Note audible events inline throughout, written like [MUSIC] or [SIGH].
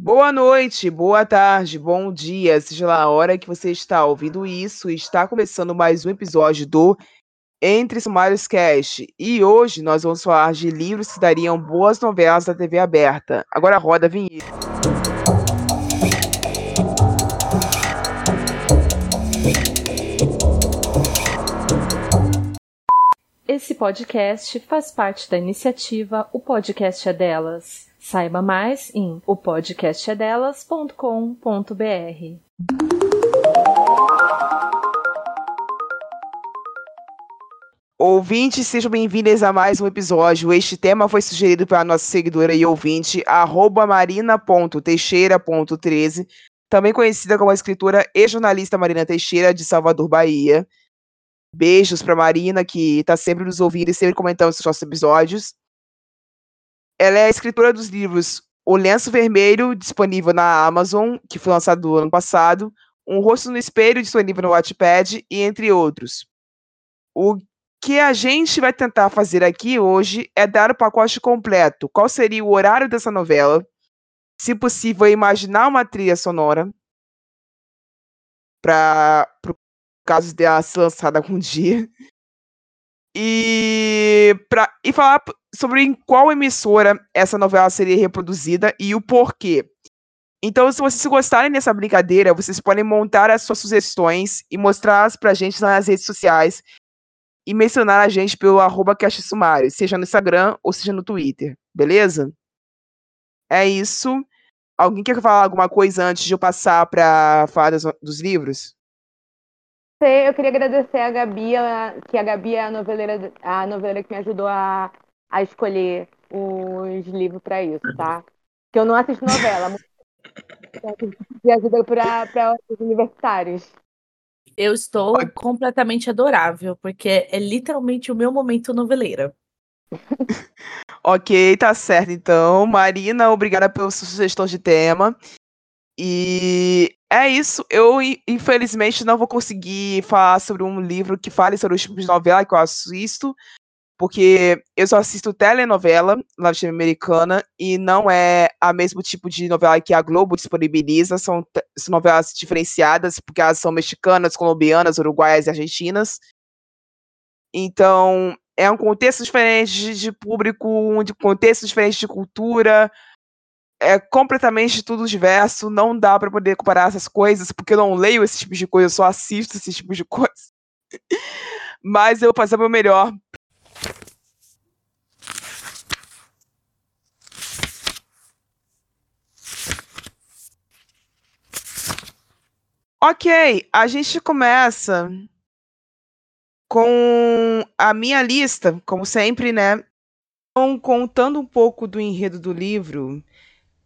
Boa noite, boa tarde, bom dia, seja lá a hora que você está ouvindo isso. Está começando mais um episódio do Entre Sumários Cast. E hoje nós vamos falar de livros que dariam boas novelas da TV aberta. Agora roda a vinheta. Esse podcast faz parte da iniciativa O Podcast é Delas. Saiba mais em opodcastedelas.com.br. Ouvintes, sejam bem-vindos a mais um episódio. Este tema foi sugerido pela nossa seguidora e ouvinte, marina.teixeira.13, também conhecida como a escritora e jornalista Marina Teixeira, de Salvador, Bahia. Beijos para Marina, que está sempre nos ouvindo e sempre comentando os nossos episódios. Ela é a escritora dos livros O Lenço Vermelho, disponível na Amazon, que foi lançado no ano passado, Um Rosto no Espelho, disponível no Wattpad, e entre outros. O que a gente vai tentar fazer aqui hoje é dar o pacote completo. Qual seria o horário dessa novela? Se possível, imaginar uma trilha sonora para o caso dela ser lançada algum dia. E, pra, e falar sobre em qual emissora essa novela seria reproduzida e o porquê. Então, se vocês gostarem dessa brincadeira, vocês podem montar as suas sugestões e mostrá-las pra gente nas redes sociais e mencionar a gente pelo arroba Sumário, seja no Instagram ou seja no Twitter, beleza? É isso. Alguém quer falar alguma coisa antes de eu passar para falar dos, dos livros? Eu queria agradecer a Gabi, que a Gabi é a noveleira, a noveleira que me ajudou a, a escolher os livros para isso, tá? Que eu não assisto novela, [LAUGHS] me ajuda para os universitários. Eu estou completamente adorável, porque é literalmente o meu momento noveleira. [LAUGHS] ok, tá certo. Então, Marina, obrigada pela sua sugestão de tema. E é isso. Eu, infelizmente, não vou conseguir falar sobre um livro que fale sobre os tipos de novela que eu assisto, porque eu só assisto telenovela latino-americana e não é a mesmo tipo de novela que a Globo disponibiliza, são, são novelas diferenciadas, porque elas são mexicanas, colombianas, uruguaias e argentinas. Então, é um contexto diferente de, público, um contexto diferente de cultura, é completamente tudo diverso, não dá para poder comparar essas coisas, porque eu não leio esse tipo de coisa, eu só assisto esse tipo de [LAUGHS] coisa. Mas eu vou fazer o meu melhor. Ok, a gente começa com a minha lista, como sempre, né? Então, contando um pouco do enredo do livro,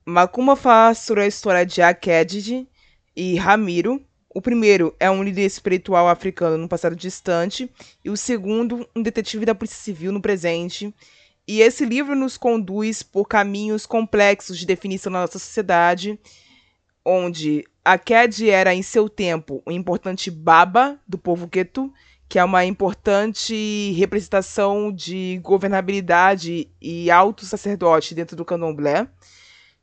Makuma fala sobre a história de Akedid e Ramiro. O primeiro é um líder espiritual africano no passado distante, e o segundo, um detetive da Polícia Civil no presente. E esse livro nos conduz por caminhos complexos de definição da nossa sociedade, onde Aked era, em seu tempo, um importante baba do povo Ketu, que é uma importante representação de governabilidade e alto sacerdote dentro do candomblé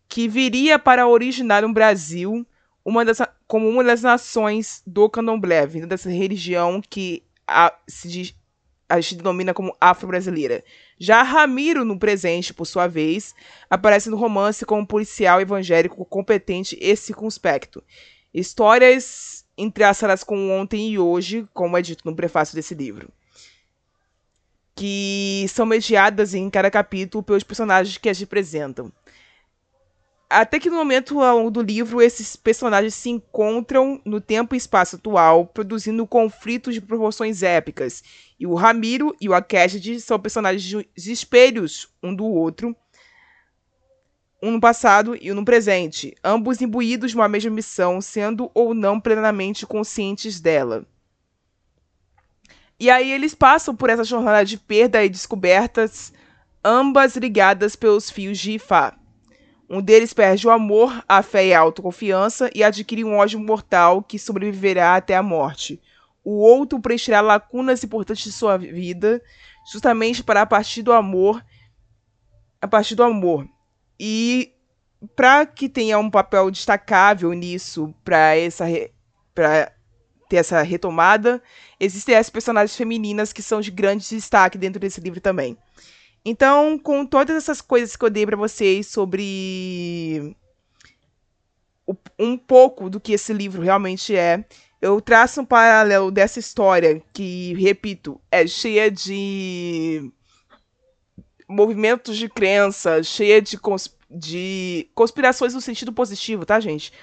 que viria para originar um Brasil uma das, como uma das nações do candomblé, vindo dessa religião que a, se diz, a gente denomina como afro-brasileira. Já Ramiro, no presente, por sua vez, aparece no romance como policial evangélico competente e circunspecto. Histórias entrelaçadas com ontem e hoje, como é dito no prefácio desse livro. Que são mediadas em cada capítulo pelos personagens que as representam até que no momento do livro esses personagens se encontram no tempo e espaço atual, produzindo conflitos de proporções épicas. E o Ramiro e o Akeshid são personagens espelhos um do outro, um no passado e um no presente, ambos imbuídos de uma mesma missão, sendo ou não plenamente conscientes dela. E aí eles passam por essa jornada de perda e descobertas, ambas ligadas pelos fios de Ifá. Um deles perde o amor, a fé e a autoconfiança e adquire um ódio mortal que sobreviverá até a morte. O outro preencherá lacunas importantes de sua vida, justamente para a partir do amor, a partir do amor. E para que tenha um papel destacável nisso, para essa para ter essa retomada, existem as personagens femininas que são de grande destaque dentro desse livro também. Então, com todas essas coisas que eu dei para vocês sobre um pouco do que esse livro realmente é, eu traço um paralelo dessa história que, repito, é cheia de movimentos de crença, cheia de, de conspirações no sentido positivo, tá, gente?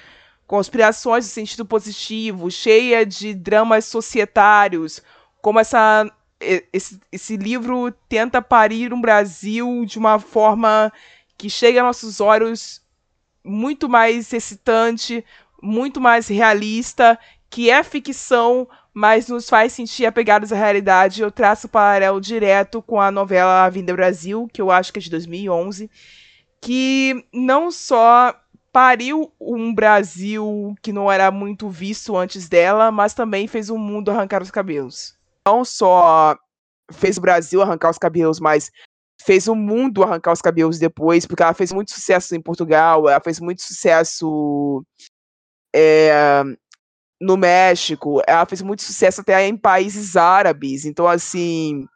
Conspirações no sentido positivo, cheia de dramas societários, como essa esse, esse livro tenta parir um Brasil de uma forma que chega aos nossos olhos muito mais excitante, muito mais realista, que é ficção, mas nos faz sentir apegados à realidade. Eu traço paralelo direto com a novela A Vinda Brasil, que eu acho que é de 2011, que não só pariu um Brasil que não era muito visto antes dela, mas também fez o mundo arrancar os cabelos. Não só fez o Brasil arrancar os cabelos, mas fez o mundo arrancar os cabelos depois, porque ela fez muito sucesso em Portugal, ela fez muito sucesso é, no México, ela fez muito sucesso até em países árabes. Então, assim,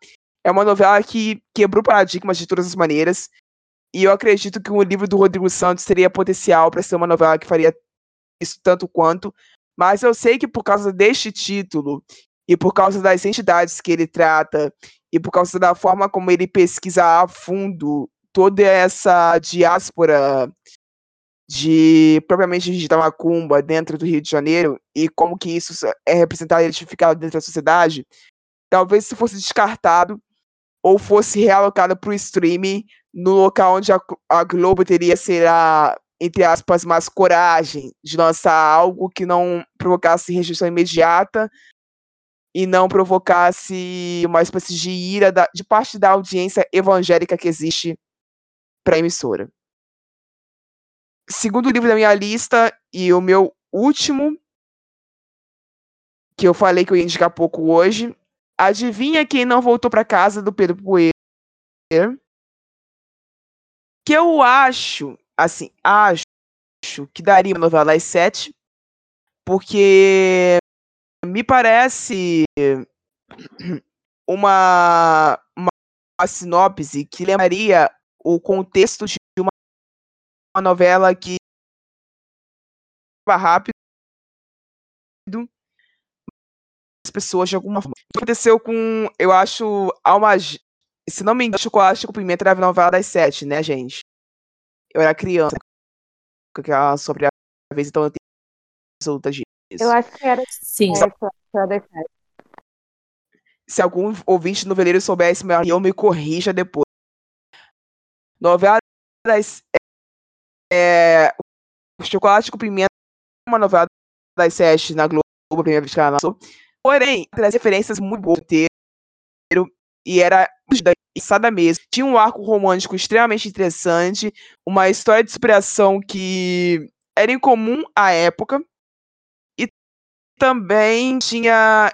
é uma novela que quebrou paradigmas de todas as maneiras. E eu acredito que o livro do Rodrigo Santos teria potencial para ser uma novela que faria isso tanto quanto. Mas eu sei que por causa deste título e por causa das entidades que ele trata e por causa da forma como ele pesquisa a fundo toda essa diáspora de propriamente de macumba dentro do Rio de Janeiro e como que isso é representado e identificado dentro da sociedade, talvez isso fosse descartado ou fosse realocado para o streaming no local onde a, a Globo teria, será, entre aspas, mais coragem de lançar algo que não provocasse rejeição imediata e não provocasse uma espécie de ira da, de parte da audiência evangélica que existe para a emissora. Segundo livro da minha lista e o meu último, que eu falei que eu ia indicar pouco hoje, Adivinha quem não voltou para casa do Pedro Poeira? Que eu acho, assim, acho que daria uma novela das sete, porque me parece uma, uma, uma sinopse que lembraria o contexto de uma, uma novela que rápido as pessoas de alguma forma. O que aconteceu com, eu acho, Alma, se não me engano, Chocolate com Pimenta era a novela das sete, né, gente? Eu era criança, que era sobre a vez, então eu tenho absoluta disso. Eu acho que era, Sim. era. Se algum ouvinte noveleiro soubesse melhor, eu me corrija depois. Novela das. É, Chocolate com Pimenta é uma novela das sete na Globo, a primeira vez que ela lançou. Porém, traz referências muito boas do e era engraçada mesmo. Tinha um arco romântico extremamente interessante, uma história de superação que era incomum à época, também tinha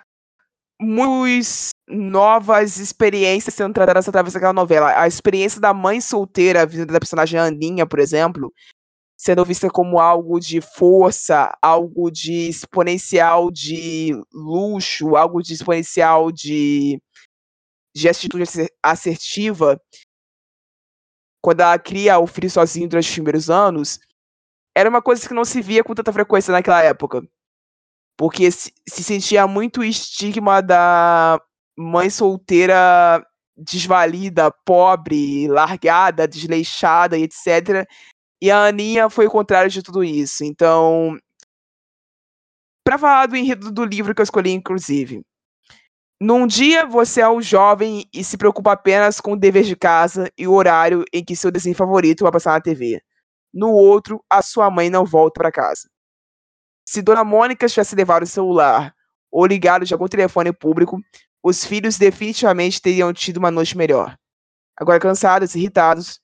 muitas novas experiências sendo tratadas através daquela novela. A experiência da mãe solteira, a vida da personagem Aninha, por exemplo, sendo vista como algo de força, algo de exponencial de luxo, algo de exponencial de, de atitude assertiva, quando ela cria o filho sozinho durante os primeiros anos, era uma coisa que não se via com tanta frequência naquela época. Porque se, se sentia muito estigma da mãe solteira desvalida, pobre, largada, desleixada etc. E a Aninha foi o contrário de tudo isso. Então, para falar do enredo do livro que eu escolhi, inclusive. Num dia você é um jovem e se preocupa apenas com o dever de casa e o horário em que seu desenho favorito vai passar na TV. No outro, a sua mãe não volta para casa. Se Dona Mônica tivesse levado o celular ou ligado de algum telefone público, os filhos definitivamente teriam tido uma noite melhor. Agora cansados, irritados,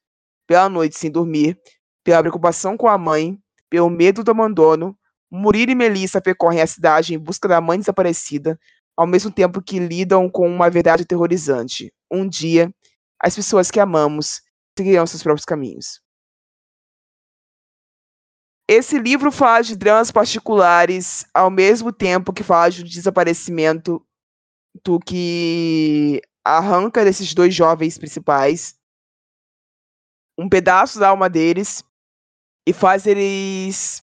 pela noite sem dormir, pela preocupação com a mãe, pelo medo do abandono, Murilo e Melissa percorrem a cidade em busca da mãe desaparecida, ao mesmo tempo que lidam com uma verdade aterrorizante. Um dia, as pessoas que amamos seguirão seus próprios caminhos. Esse livro fala de dramas particulares ao mesmo tempo que fala de um desaparecimento do que arranca desses dois jovens principais um pedaço da alma deles e faz eles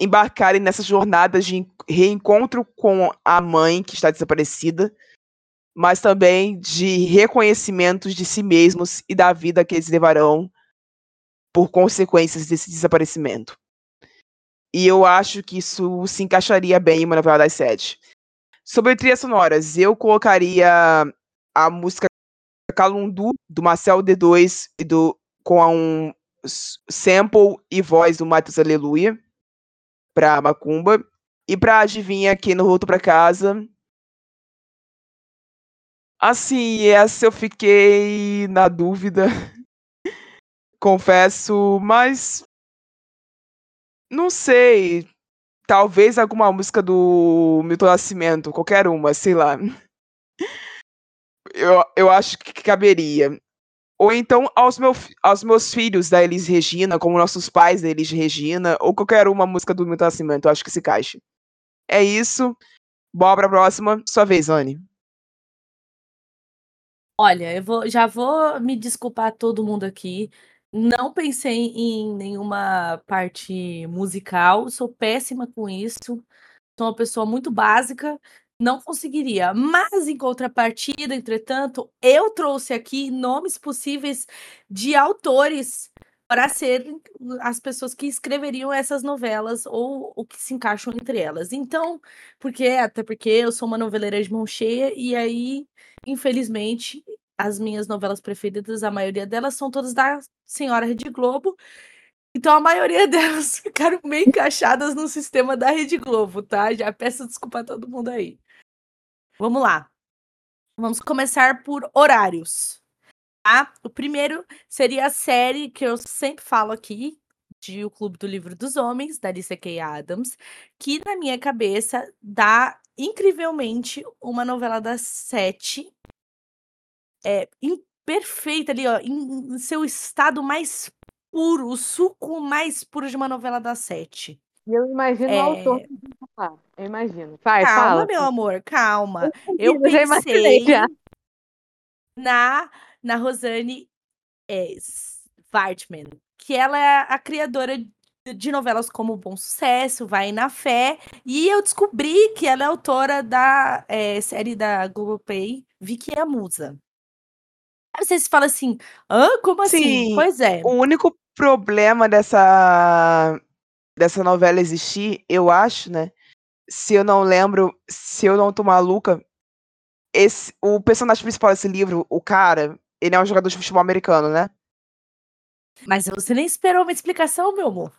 embarcarem nessa jornada de reencontro com a mãe que está desaparecida, mas também de reconhecimentos de si mesmos e da vida que eles levarão por consequências desse desaparecimento. E eu acho que isso se encaixaria bem em uma novela das sete. Sobre trilhas sonoras, eu colocaria a música Calundu, do Marcel D2 e do, com um sample e voz do Matheus Aleluia pra Macumba. E pra Adivinha aqui no Volto Pra Casa. Assim, essa eu fiquei na dúvida. [LAUGHS] Confesso, mas. Não sei. Talvez alguma música do Milton Nascimento, qualquer uma, sei lá. Eu, eu acho que caberia. Ou então aos, meu, aos meus filhos da Elis Regina, como nossos pais da Elis Regina, ou qualquer uma música do Milton Nascimento, eu acho que se caixa. É isso. Bora pra próxima. Sua vez, Anne. Olha, eu vou, já vou me desculpar todo mundo aqui. Não pensei em nenhuma parte musical, sou péssima com isso. Sou uma pessoa muito básica não conseguiria. Mas, em contrapartida, entretanto, eu trouxe aqui nomes possíveis de autores para serem as pessoas que escreveriam essas novelas ou o que se encaixam entre elas. Então, porque até porque eu sou uma noveleira de mão cheia e aí, infelizmente, as minhas novelas preferidas, a maioria delas são todas da Senhora Rede Globo. Então a maioria [LAUGHS] delas ficaram meio encaixadas no sistema da Rede Globo, tá? Já peço desculpa a todo mundo aí. Vamos lá. Vamos começar por horários. Tá? O primeiro seria a série que eu sempre falo aqui, de O Clube do Livro dos Homens, da Alicia Kay Adams, que na minha cabeça dá incrivelmente uma novela das sete. É, perfeita ali, ó, em, em seu estado mais puro, o suco mais puro de uma novela das sete. E eu imagino é... o autor Eu imagino. Vai, calma, fala. meu amor, calma. Eu, eu pensei já. na, na Rosane é, Vartman, que ela é a criadora de novelas como Bom Sucesso, Vai na Fé, e eu descobri que ela é autora da é, série da Globoplay, Vicky e a Musa. Aí você se fala assim, hã? Como assim? Sim, pois é. O único problema dessa dessa novela existir, eu acho, né? Se eu não lembro, se eu não tô maluca, esse, o personagem principal desse livro, o cara, ele é um jogador de futebol americano, né? Mas você nem esperou uma explicação, meu amor.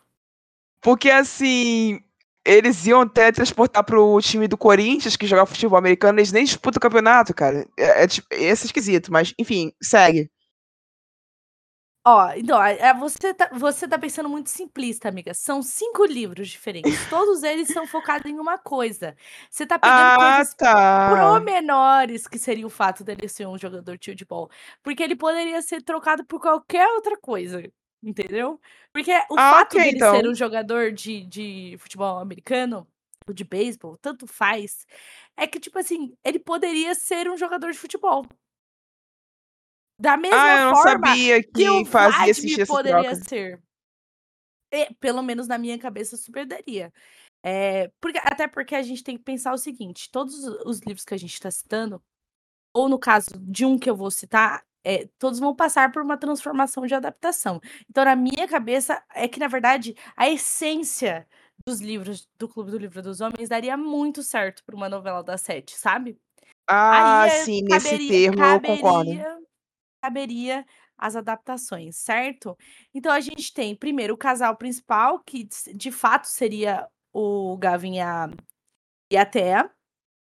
Porque assim, eles iam teletransportar pro time do Corinthians, que joga futebol americano, eles nem disputam o campeonato, cara. É, é, tipo, esse é esquisito, mas enfim, segue. Ó, então, é, você tá, você tá pensando muito simplista, amiga. São cinco livros diferentes. [LAUGHS] Todos eles são focados em uma coisa. Você tá pegando ah, coisas tá. promenores que seria o fato dele ser um jogador de futebol. Porque ele poderia ser trocado por qualquer outra coisa. Entendeu? Porque o ah, fato okay, dele então. ser um jogador de, de futebol americano, ou de beisebol, tanto faz, é que, tipo assim, ele poderia ser um jogador de futebol. Da mesma ah, eu não forma sabia que, que o fazia essa poderia ser. E, pelo menos na minha cabeça super daria. É, porque, até porque a gente tem que pensar o seguinte: todos os livros que a gente está citando, ou no caso de um que eu vou citar, é, todos vão passar por uma transformação de adaptação. Então, na minha cabeça, é que, na verdade, a essência dos livros do Clube do Livro dos Homens daria muito certo para uma novela da sete, sabe? Ah, Aí é, sim, nesse caberia, termo eu concordo. caberia caberia as adaptações, certo? Então a gente tem primeiro o casal principal, que de fato seria o Gavin e a, e a Thea.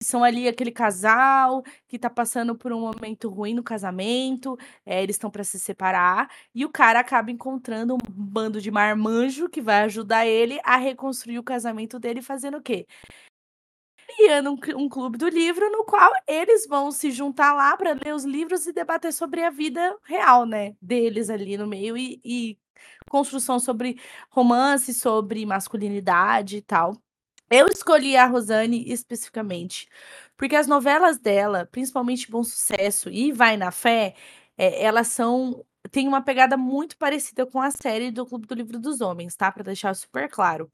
São ali aquele casal que tá passando por um momento ruim no casamento, é, eles estão para se separar, e o cara acaba encontrando um bando de marmanjo que vai ajudar ele a reconstruir o casamento dele, fazendo o quê? criando um, um clube do livro no qual eles vão se juntar lá para ler os livros e debater sobre a vida real, né? Deles ali no meio e, e construção sobre romance, sobre masculinidade e tal. Eu escolhi a Rosane especificamente, porque as novelas dela, principalmente Bom Sucesso e Vai na Fé, é, elas são tem uma pegada muito parecida com a série do Clube do Livro dos Homens, tá? Para deixar super claro.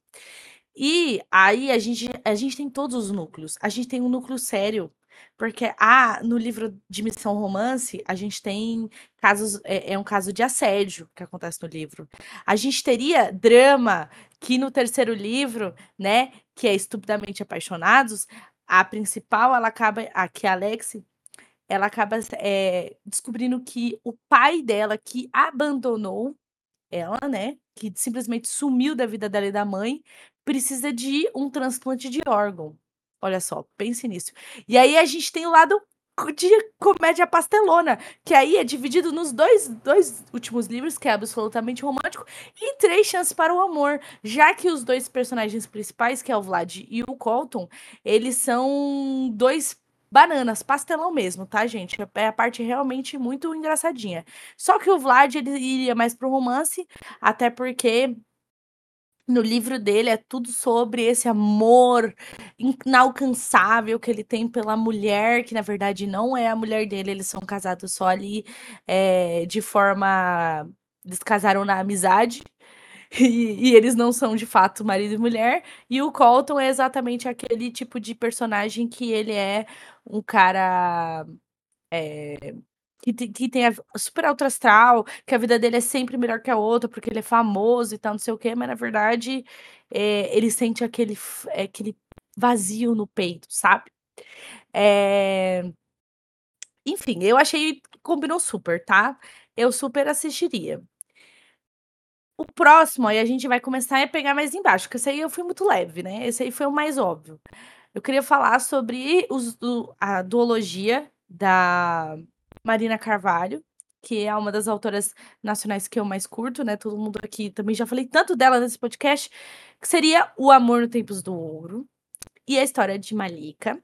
E aí a gente, a gente tem todos os núcleos. A gente tem um núcleo sério, porque ah, no livro de Missão Romance, a gente tem casos, é, é um caso de assédio que acontece no livro. A gente teria drama que no terceiro livro, né, que é Estupidamente Apaixonados, a principal, ela acaba, aqui a Alex, ela acaba é, descobrindo que o pai dela, que abandonou ela, né, que simplesmente sumiu da vida dela e da mãe, precisa de um transplante de órgão. Olha só, pense nisso. E aí a gente tem o lado de comédia pastelona, que aí é dividido nos dois, dois últimos livros, que é absolutamente romântico, e Três Chances para o Amor, já que os dois personagens principais, que é o Vlad e o Colton, eles são dois bananas, pastelão mesmo, tá, gente? É a parte realmente muito engraçadinha. Só que o Vlad, ele iria mais pro romance, até porque no livro dele é tudo sobre esse amor inalcançável que ele tem pela mulher, que na verdade não é a mulher dele, eles são casados só ali é, de forma. Eles casaram na amizade. [LAUGHS] E, e, eles não são de fato marido e mulher. E o Colton é exatamente aquele tipo de personagem que ele é um cara. É, que, que tem super alto astral, que a vida dele é sempre melhor que a outra, porque ele é famoso e tal, não sei o quê, mas na verdade é, ele sente aquele, é, aquele vazio no peito, sabe? É... Enfim, eu achei que combinou super, tá? Eu super assistiria. O próximo, aí a gente vai começar a pegar mais embaixo, porque esse aí eu fui muito leve, né? Esse aí foi o mais óbvio. Eu queria falar sobre os, a duologia da Marina Carvalho, que é uma das autoras nacionais que eu mais curto, né? Todo mundo aqui também já falei tanto dela nesse podcast, que seria O Amor no Tempos do Ouro e a história de Malika,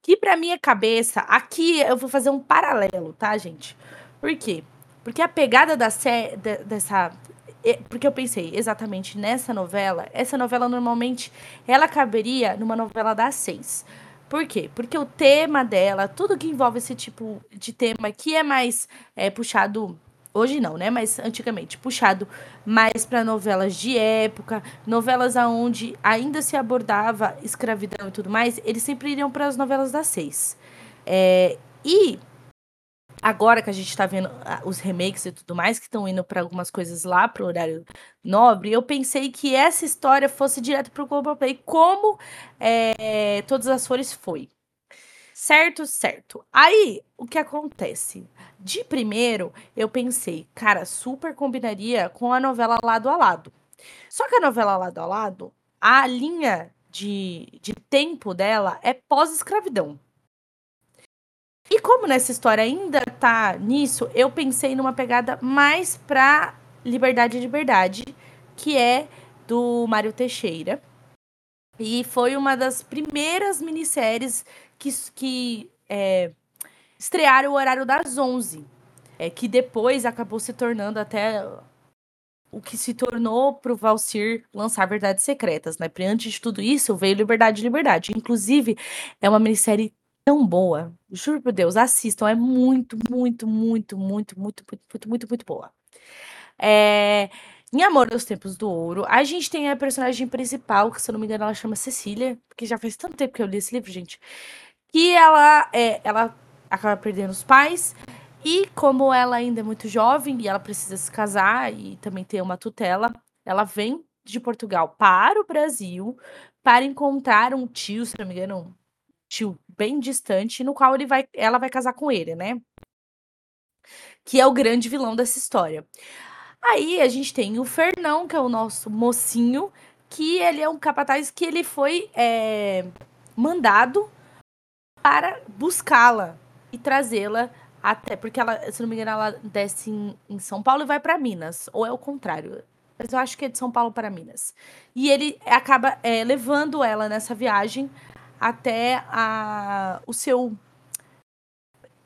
que para minha cabeça, aqui eu vou fazer um paralelo, tá, gente? Por quê? Porque a pegada da sé dessa porque eu pensei exatamente nessa novela, essa novela normalmente ela caberia numa novela das seis. Por quê? Porque o tema dela, tudo que envolve esse tipo de tema que é mais é, puxado hoje não, né? Mas antigamente puxado mais para novelas de época, novelas aonde ainda se abordava escravidão e tudo mais, eles sempre iriam para as novelas das seis. É, e agora que a gente tá vendo ah, os remakes e tudo mais, que estão indo para algumas coisas lá pro horário nobre, eu pensei que essa história fosse direto pro Globoplay, como é, Todas as Flores foi. Certo, certo. Aí, o que acontece? De primeiro, eu pensei, cara, super combinaria com a novela Lado a Lado. Só que a novela Lado a Lado, a linha de, de tempo dela é pós-escravidão. E como nessa história ainda tá nisso, eu pensei numa pegada mais pra Liberdade e Liberdade, que é do Mário Teixeira. E foi uma das primeiras minisséries que, que é, estrearam o horário das 11. É, que depois acabou se tornando até o que se tornou pro Valcir lançar Verdades Secretas, né? Porque antes de tudo isso veio Liberdade e Liberdade. Inclusive, é uma minissérie tão boa. Juro por Deus, assistam. É muito, muito, muito, muito, muito, muito, muito, muito muito boa. É... Em Amor dos Tempos do Ouro, a gente tem a personagem principal, que se eu não me engano ela chama Cecília, porque já faz tanto tempo que eu li esse livro, gente, que ela, é, ela acaba perdendo os pais, e como ela ainda é muito jovem e ela precisa se casar e também ter uma tutela, ela vem de Portugal para o Brasil para encontrar um tio, se não me engano, tio bem distante, no qual ele vai, ela vai casar com ele, né? Que é o grande vilão dessa história. Aí a gente tem o Fernão, que é o nosso mocinho, que ele é um capataz que ele foi é, mandado para buscá-la e trazê-la até porque ela, se não me engano, ela desce em, em São Paulo e vai para Minas, ou é o contrário. Mas eu acho que é de São Paulo para Minas. E ele acaba é, levando ela nessa viagem até a, o seu.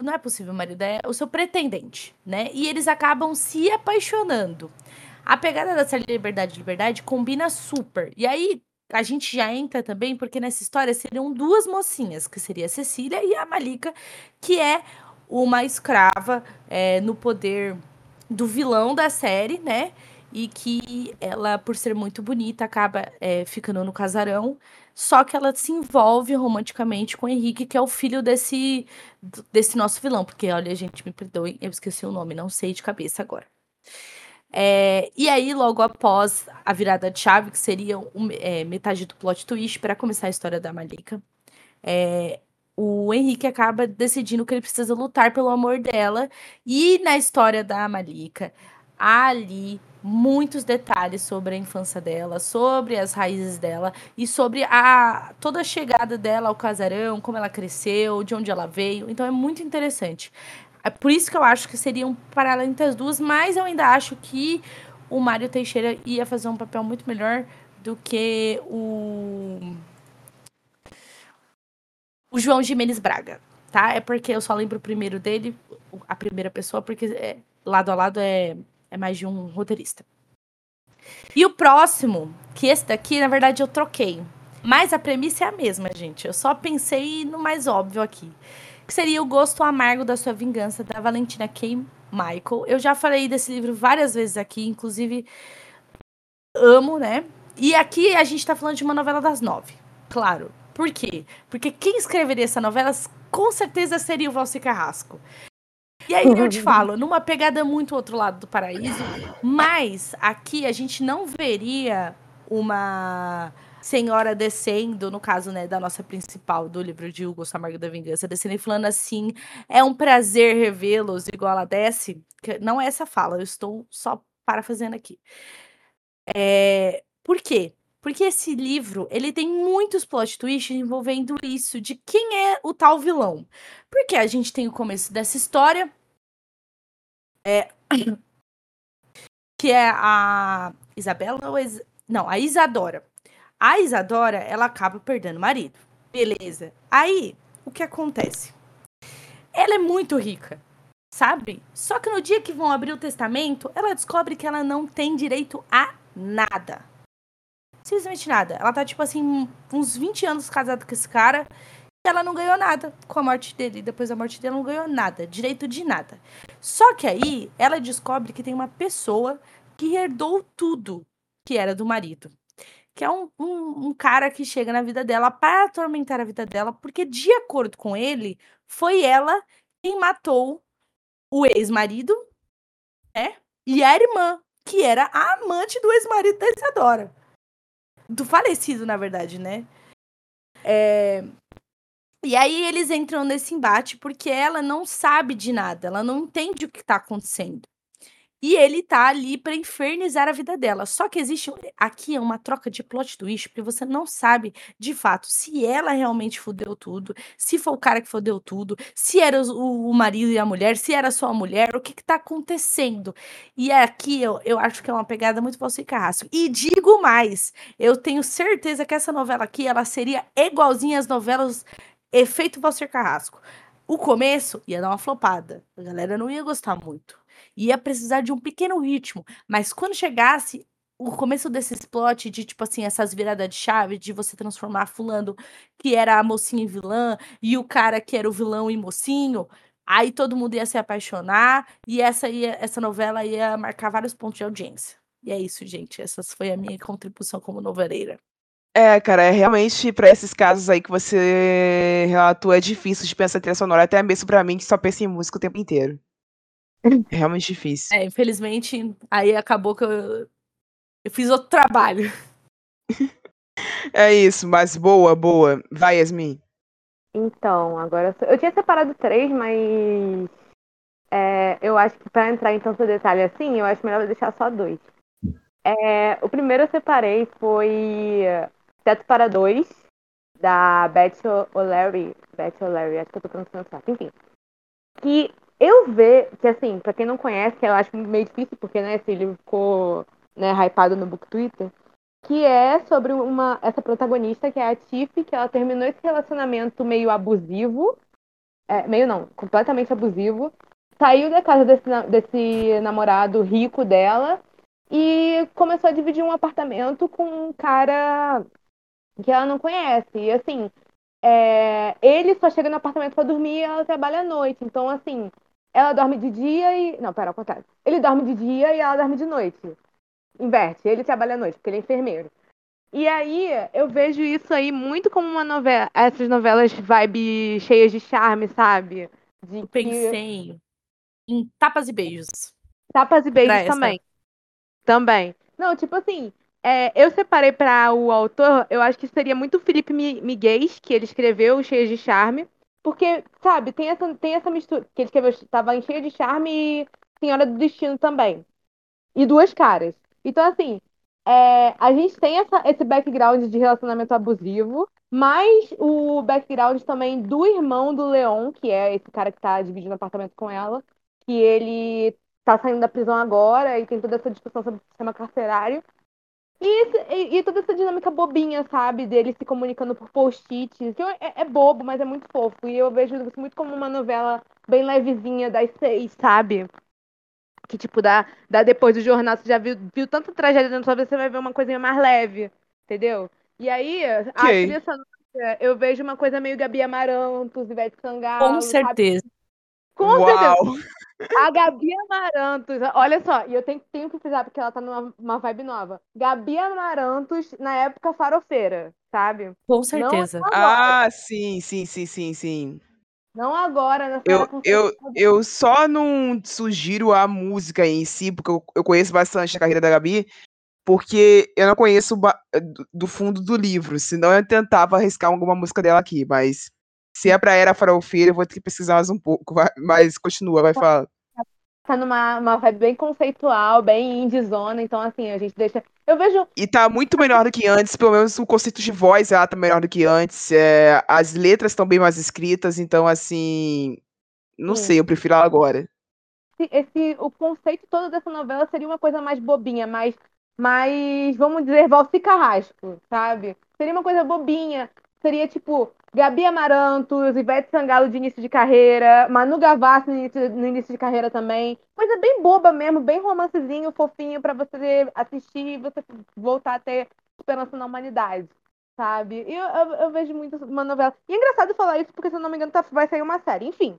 Não é possível marido, é o seu pretendente, né? E eles acabam se apaixonando. A pegada da série Liberdade Liberdade combina super. E aí, a gente já entra também, porque nessa história seriam duas mocinhas, que seria a Cecília e a Malika, que é uma escrava é, no poder do vilão da série, né? E que ela, por ser muito bonita, acaba é, ficando no casarão. Só que ela se envolve romanticamente com o Henrique, que é o filho desse, desse nosso vilão. Porque, olha, gente, me perdoe, eu esqueci o nome, não sei de cabeça agora. É, e aí, logo após a virada de chave, que seria um, é, metade do plot twist para começar a história da Malika, é, o Henrique acaba decidindo que ele precisa lutar pelo amor dela. E na história da Malika, há ali muitos detalhes sobre a infância dela, sobre as raízes dela e sobre a toda a chegada dela ao casarão, como ela cresceu, de onde ela veio. Então é muito interessante. É por isso que eu acho que seriam um paralelo entre as duas, mas eu ainda acho que o Mário Teixeira ia fazer um papel muito melhor do que o. O João Jimenez Braga, tá? É porque eu só lembro o primeiro dele, a primeira pessoa, porque é, lado a lado é, é mais de um roteirista. E o próximo, que esse daqui, na verdade, eu troquei. Mas a premissa é a mesma, gente. Eu só pensei no mais óbvio aqui que seria O Gosto Amargo da Sua Vingança, da Valentina K. Michael. Eu já falei desse livro várias vezes aqui, inclusive amo, né? E aqui a gente tá falando de uma novela das nove, claro. Por quê? Porque quem escreveria essa novela com certeza seria o Valci Carrasco. E aí eu te [LAUGHS] falo, numa pegada muito outro lado do paraíso, mas aqui a gente não veria uma senhora descendo, no caso, né, da nossa principal do livro de Hugo Samargo da Vingança, descendo e falando assim: é um prazer revê-los, igual ela desce. Não é essa fala, eu estou só parafazendo aqui. É, por quê? Porque esse livro, ele tem muitos plot twists envolvendo isso, de quem é o tal vilão. Porque a gente tem o começo dessa história, é, [COUGHS] que é a Isabela, ou não, a Isadora. A Isadora, ela acaba perdendo o marido. Beleza. Aí, o que acontece? Ela é muito rica, sabe? Só que no dia que vão abrir o testamento, ela descobre que ela não tem direito a nada. Simplesmente nada. Ela tá, tipo assim, uns 20 anos casada com esse cara e ela não ganhou nada com a morte dele. Depois da morte dele, não ganhou nada. Direito de nada. Só que aí, ela descobre que tem uma pessoa que herdou tudo que era do marido que é um, um, um, cara que chega na vida dela para atormentar a vida dela, porque, de acordo com ele, foi ela quem matou o ex-marido, né? E a irmã, que era a amante do ex-marido da Isadora. Do falecido, na verdade, né? É... E aí eles entram nesse embate porque ela não sabe de nada, ela não entende o que está acontecendo. E ele tá ali para infernizar a vida dela. Só que existe aqui é uma troca de plot twist, porque você não sabe de fato se ela realmente fudeu tudo, se foi o cara que fudeu tudo, se era o, o marido e a mulher, se era só a mulher, o que que tá acontecendo. E aqui eu, eu acho que é uma pegada muito falsa e carrasco. E digo mais, eu tenho certeza que essa novela aqui ela seria igualzinha às novelas Efeito Valser Carrasco. O começo ia dar uma flopada. A galera não ia gostar muito ia precisar de um pequeno ritmo, mas quando chegasse o começo desse plot de, tipo assim, essas viradas de chave, de você transformar fulano que era a mocinha em vilã, e o cara que era o vilão em mocinho, aí todo mundo ia se apaixonar, e essa, ia, essa novela ia marcar vários pontos de audiência. E é isso, gente. Essa foi a minha contribuição como noveleira. É, cara, é realmente para esses casos aí que você relatou, é difícil de pensar em trilha sonora, até mesmo para mim que só pensa em música o tempo inteiro. É realmente difícil. É, infelizmente, aí acabou que eu, eu fiz outro trabalho. [LAUGHS] É isso, mas boa, boa. Vai, Yasmin. Então, agora eu tinha separado três, mas é, eu acho que para entrar em tanto detalhe assim, eu acho melhor deixar só dois. É, o primeiro eu separei foi Teto para Dois, da Beth O'Leary. Beth O'Leary, acho que eu tô pronunciando certo. Enfim. Que eu ver que, assim, pra quem não conhece, que eu acho meio difícil, porque, né, esse livro ficou, né, hypado no Book Twitter, que é sobre uma, essa protagonista, que é a Tiff, que ela terminou esse relacionamento meio abusivo, é, meio não, completamente abusivo, saiu da casa desse, desse namorado rico dela e começou a dividir um apartamento com um cara que ela não conhece. E assim, é, ele só chega no apartamento para dormir e ela trabalha à noite. Então, assim, ela dorme de dia e. Não, pera, ao contrário. Ele dorme de dia e ela dorme de noite. Inverte, ele trabalha à noite, porque ele é enfermeiro. E aí, eu vejo isso aí muito como uma novela. Essas novelas vibe cheias de charme, sabe? De Eu pensei em tapas e beijos. Tapas e beijos também. Também. Não, tipo assim, é, eu separei para o autor, eu acho que seria muito Felipe Mi- Miguel, que ele escreveu Cheias de Charme. Porque, sabe, tem essa, tem essa mistura. Que ele escreveu, tava em Cheia de Charme e Senhora do Destino também. E Duas Caras. Então, assim, é, a gente tem essa, esse background de relacionamento abusivo, mas o background também do irmão do Leon, que é esse cara que tá dividindo apartamento com ela, que ele tá saindo da prisão agora e tem toda essa discussão sobre o sistema carcerário. E, esse- e- e toda essa dinâmica bobinha, sabe? Dele se comunicando por post-its. É, é bobo, mas é muito fofo. E eu vejo isso muito como uma novela bem levezinha das seis, sabe? Que, tipo, dá, dá depois do jornal, você já viu, viu tanta tragédia dentro da sua vida, você vai ver uma coisinha mais leve, entendeu? E aí, a Ok. trilha sonora, eu vejo uma coisa meio Gabi Amarantos, Ivete Sangalo, Com sabe? Com Uau! certeza. [LAUGHS] A Gabi Amarantos, olha só, e eu tenho, tenho que frisar porque ela tá numa uma vibe nova. Gabi Amarantos na época farofeira, sabe? Com certeza. Ah, sim, sim, sim, sim, sim. Não agora, Eu, eu, eu só não sugiro a música em si, porque eu, eu conheço bastante a carreira da Gabi, porque eu não conheço do fundo do livro, senão eu tentava arriscar alguma música dela aqui, mas se é pra Era Farofeira, eu vou ter que pesquisar mais um pouco, vai- mas continua, vai falar. Tá numa uma vibe bem conceitual, bem indiezona, então assim, a gente deixa. Eu vejo. E tá muito melhor do que antes, pelo menos o conceito de voz ela tá melhor do que antes, é, as letras estão bem mais escritas, então assim, não Sim. sei, eu prefiro ela agora. esse, esse- o conceito todo dessa novela seria uma coisa mais bobinha, mais, mais vamos dizer, Valsi Carrasco, sabe? Seria uma coisa bobinha. Seria tipo Gabi Amarantos, Ivete Sangalo de início de carreira, Manu Gavassi no início, no início de carreira também. Coisa bem boba mesmo, bem romancezinho, fofinho pra você assistir e você voltar a ter esperança na humanidade. Sabe? E eu, eu, eu vejo muito uma novela. E é engraçado falar isso, porque se eu não me engano, tá- vai sair uma série. Enfim.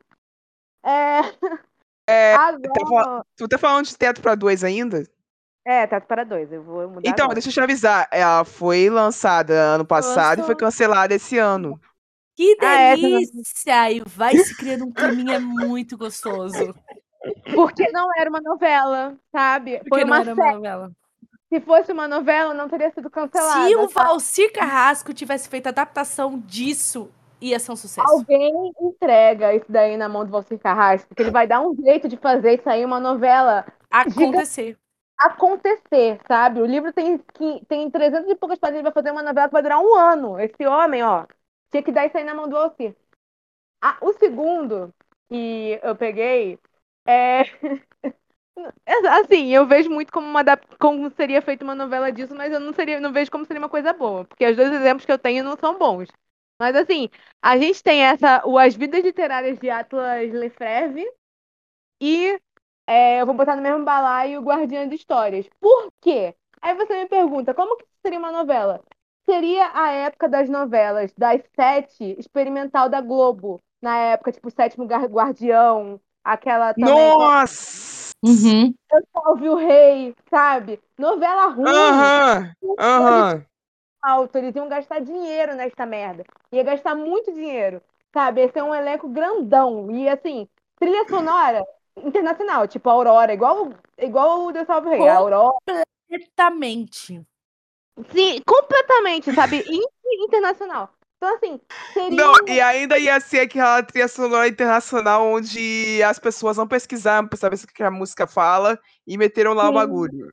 É. [LAUGHS] Agora. Tu tá falando de Teto pra Dois ainda? É, Teto para dois. Eu vou mudar. Então, agora. deixa eu te avisar, ela foi lançada ano passado e foi Lançou. cancelada esse ano. Que Ah, é, delícia! E vai se criando um climinha [LAUGHS] muito gostoso. Porque não era uma novela, sabe? Porque Foi não uma era série. uma novela. Se fosse uma novela, não teria sido cancelada. Se o? Valcir Carrasco tivesse feito adaptação disso, ia ser um sucesso. Alguém entrega isso daí na mão do Valcir Carrasco, porque ele vai dar um jeito de fazer isso aí uma novela Acontecer. Acontecer, sabe? O livro tem, tem 300 e poucas páginas, ele vai fazer uma novela que vai durar um ano. Esse homem, ó, tinha que dar isso aí na mão do Valcir. Ah, o segundo que eu peguei é. [LAUGHS] Assim, eu vejo muito como, uma, como seria feita uma novela disso, mas eu não, seria, não vejo como seria uma coisa boa, porque os dois exemplos que eu tenho não são bons. Mas assim, a gente tem essa, o As Vidas Literárias de Atlas Lefebvre e é, eu vou botar no mesmo balaio o Guardiã de Histórias. Por quê? Aí você me pergunta, como que seria uma novela? Seria a época das novelas, das sete, experimental da Globo. Na época, tipo, Sétimo Guardião, aquela também. Nossa! Uhum. Salve o Rei, sabe? Novela ruim, Aham! Aham! alto. Eles iam gastar dinheiro nesta merda. Ia gastar muito dinheiro, sabe? Esse é um elenco grandão. E, assim, trilha sonora internacional, tipo Aurora, igual, igual o Deus Salve o Rei. A Aurora. Completamente. Sim, completamente, sabe? [LAUGHS] In- Internacional. Então, assim, seria. Não, e ainda ia ser aquela trilha sonora internacional onde as pessoas não pesquisaram pra saber o que a música fala e meteram lá o Sim. bagulho.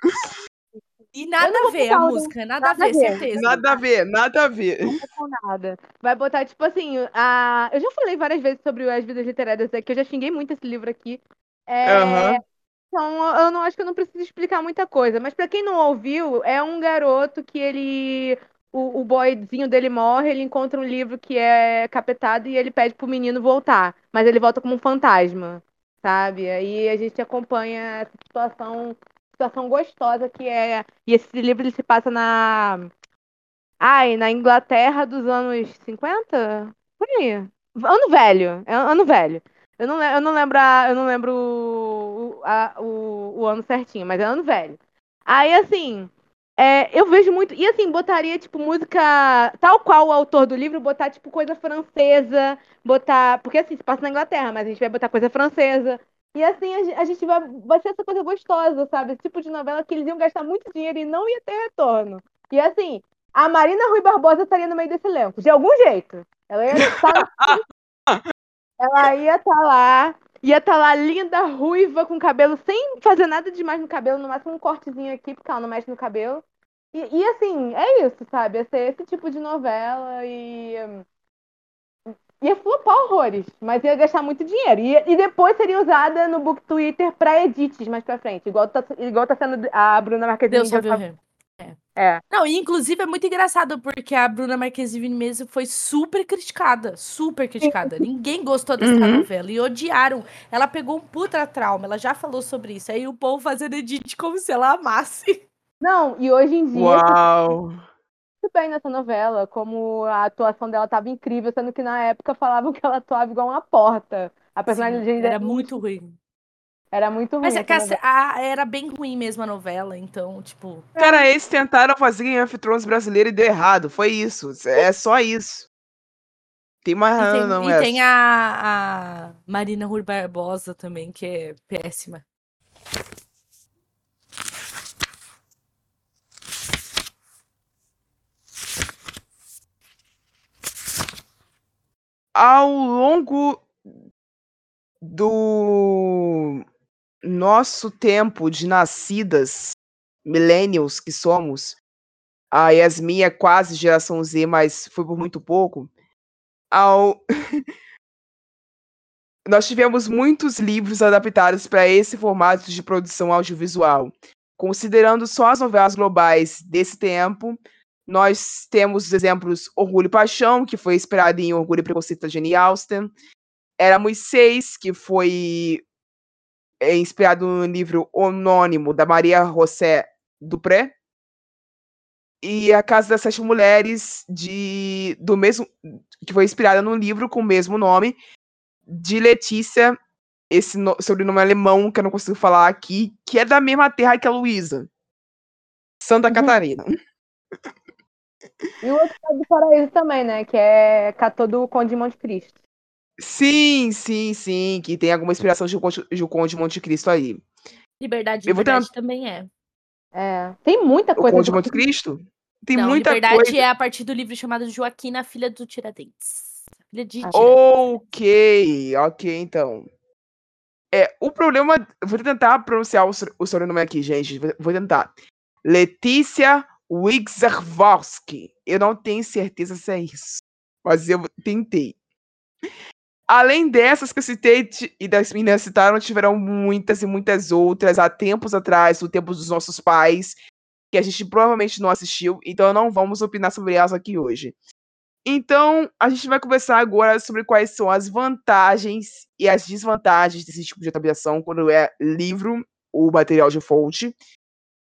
E nada não a ver a o- música, nada, nada a a ver, ver. certeza. Nada a ver, nada a ver. com nada. Vai botar, tipo assim, a... eu já falei várias vezes sobre as vidas literárias aqui, eu já xinguei muito esse livro aqui. É, Aham. Então, eu não acho que eu não preciso explicar muita coisa. Mas pra quem não ouviu, é um garoto que ele. O, o boyzinho dele morre, ele encontra um livro que é capetado e ele pede pro menino voltar. Mas ele volta como um fantasma, sabe? Aí a gente acompanha essa situação situação gostosa que é. E esse livro ele se passa na. Ai, na Inglaterra dos anos 50? Por aí. Ano velho. É ano velho. Eu não, eu não lembro, a, eu não lembro o, a, o, o ano certinho, mas é ano velho. Aí, assim, é, eu vejo muito. E assim, botaria, tipo, música. Tal qual o autor do livro, botar, tipo, coisa francesa. Botar. Porque assim, se passa na Inglaterra, mas a gente vai botar coisa francesa. E assim, a, gente vai. Vai ser essa coisa gostosa, sabe? Esse tipo de novela que eles iam gastar muito dinheiro e não ia ter retorno. E assim, a Marina Rui Barbosa estaria no meio desse elenco, de algum jeito. Ela ia [LAUGHS] estar. Ela ia estar tá lá ia estar tá lá linda, ruiva, com cabelo, sem fazer nada demais no cabelo, no máximo um cortezinho aqui, porque ela não mexe no cabelo. E, e assim, é isso, sabe? Ia ser esse tipo de novela e. Ia flopar horrores, mas ia gastar muito dinheiro. E, e depois seria usada no book Twitter pra edits mais pra frente, igual tá, igual tá sendo a Bruna Marquezine. Deus de é. é. Não, e inclusive é muito engraçado porque a Bruna Marquezine mesmo foi super criticada, super criticada. Ninguém gostou dessa uhum. novela e odiaram. Ela pegou um puta trauma, ela já falou sobre isso. Aí o povo fazendo edit como se ela amasse. Não, e hoje em dia Uau. muito bem nessa novela, como a atuação dela estava incrível, sendo que na época falavam que ela atuava igual uma porta. A personagem Sim, era muito ruim. Era muito ruim. Mas é que a, a, era bem ruim mesmo a novela, então, tipo. Cara, eles tentaram fazer Game of Thrones brasileiro e deu errado. Foi isso. É só isso. Tem mais e tem, não E tem a, a Marina Rui Barbosa também, que é péssima. Ao longo do nosso tempo de nascidas, millennials que somos, a Yasmin é quase geração Z, mas foi por muito pouco, ao... [LAUGHS] nós tivemos muitos livros adaptados para esse formato de produção audiovisual. Considerando só as novelas globais desse tempo, nós temos os exemplos Orgulho e Paixão, que foi inspirado em Orgulho e Preconceito da Jane Austen. Éramos Seis, que foi é inspirado no livro homônimo da Maria José Dupré. E A Casa das Sete Mulheres, de, do mesmo, que foi inspirada num livro com o mesmo nome, de Letícia, esse no, sobrenome alemão que eu não consigo falar aqui, que é da mesma terra que a Luísa. Santa uhum. Catarina. [LAUGHS] E o outro é do Paraíso também, né? Que é Catô do Conde Monte Cristo. Sim, sim, sim, que tem alguma inspiração de o Conde Monte Cristo aí. Liberdade, Liberdade também é. É, tem muita coisa. O Conde Monte Cristo? Tem Não, muita Liberdade coisa. é a partir do livro chamado Joaquina, filha do Tiradentes. Filha de Tiradentes. Ok, ok, então. É, o problema. Vou tentar pronunciar o, o sobrenome aqui, gente. Vou tentar. Letícia Wigzerwowski. Eu não tenho certeza se é isso. Mas eu tentei. Além dessas que eu citei e das meninas citaram, tiveram muitas e muitas outras há tempos atrás, no tempo dos nossos pais, que a gente provavelmente não assistiu, então não vamos opinar sobre elas aqui hoje. Então, a gente vai conversar agora sobre quais são as vantagens e as desvantagens desse tipo de adaptação quando é livro ou material de fonte.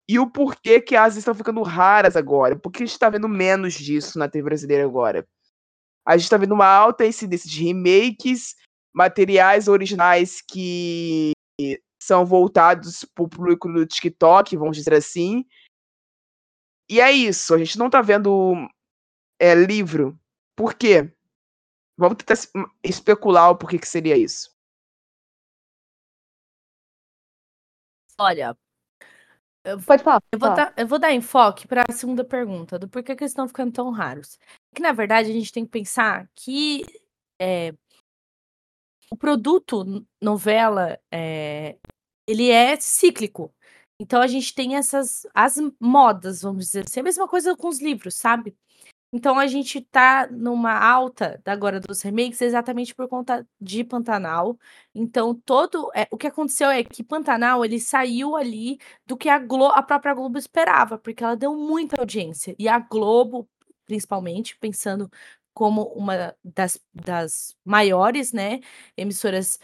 E o porquê que elas estão ficando raras agora. Porque a gente está vendo menos disso na TV brasileira agora. A gente está vendo uma alta incidência de remakes, materiais originais que são voltados para o público do TikTok, vamos dizer assim. E é isso, a gente não está vendo é, livro. Por quê? Vamos tentar especular o porquê que seria isso. Olha, eu, Pode falar. Eu vou, dar, eu vou dar enfoque para a segunda pergunta, do porquê que eles estão ficando tão raros. Que, na verdade, a gente tem que pensar que é, o produto novela, é, ele é cíclico. Então, a gente tem essas, as modas, vamos dizer assim. A mesma coisa com os livros, sabe? Então a gente tá numa alta agora dos remakes exatamente por conta de Pantanal. Então todo é, o que aconteceu é que Pantanal ele saiu ali do que a Globo, a própria Globo esperava, porque ela deu muita audiência. E a Globo, principalmente, pensando como uma das, das maiores, né, emissoras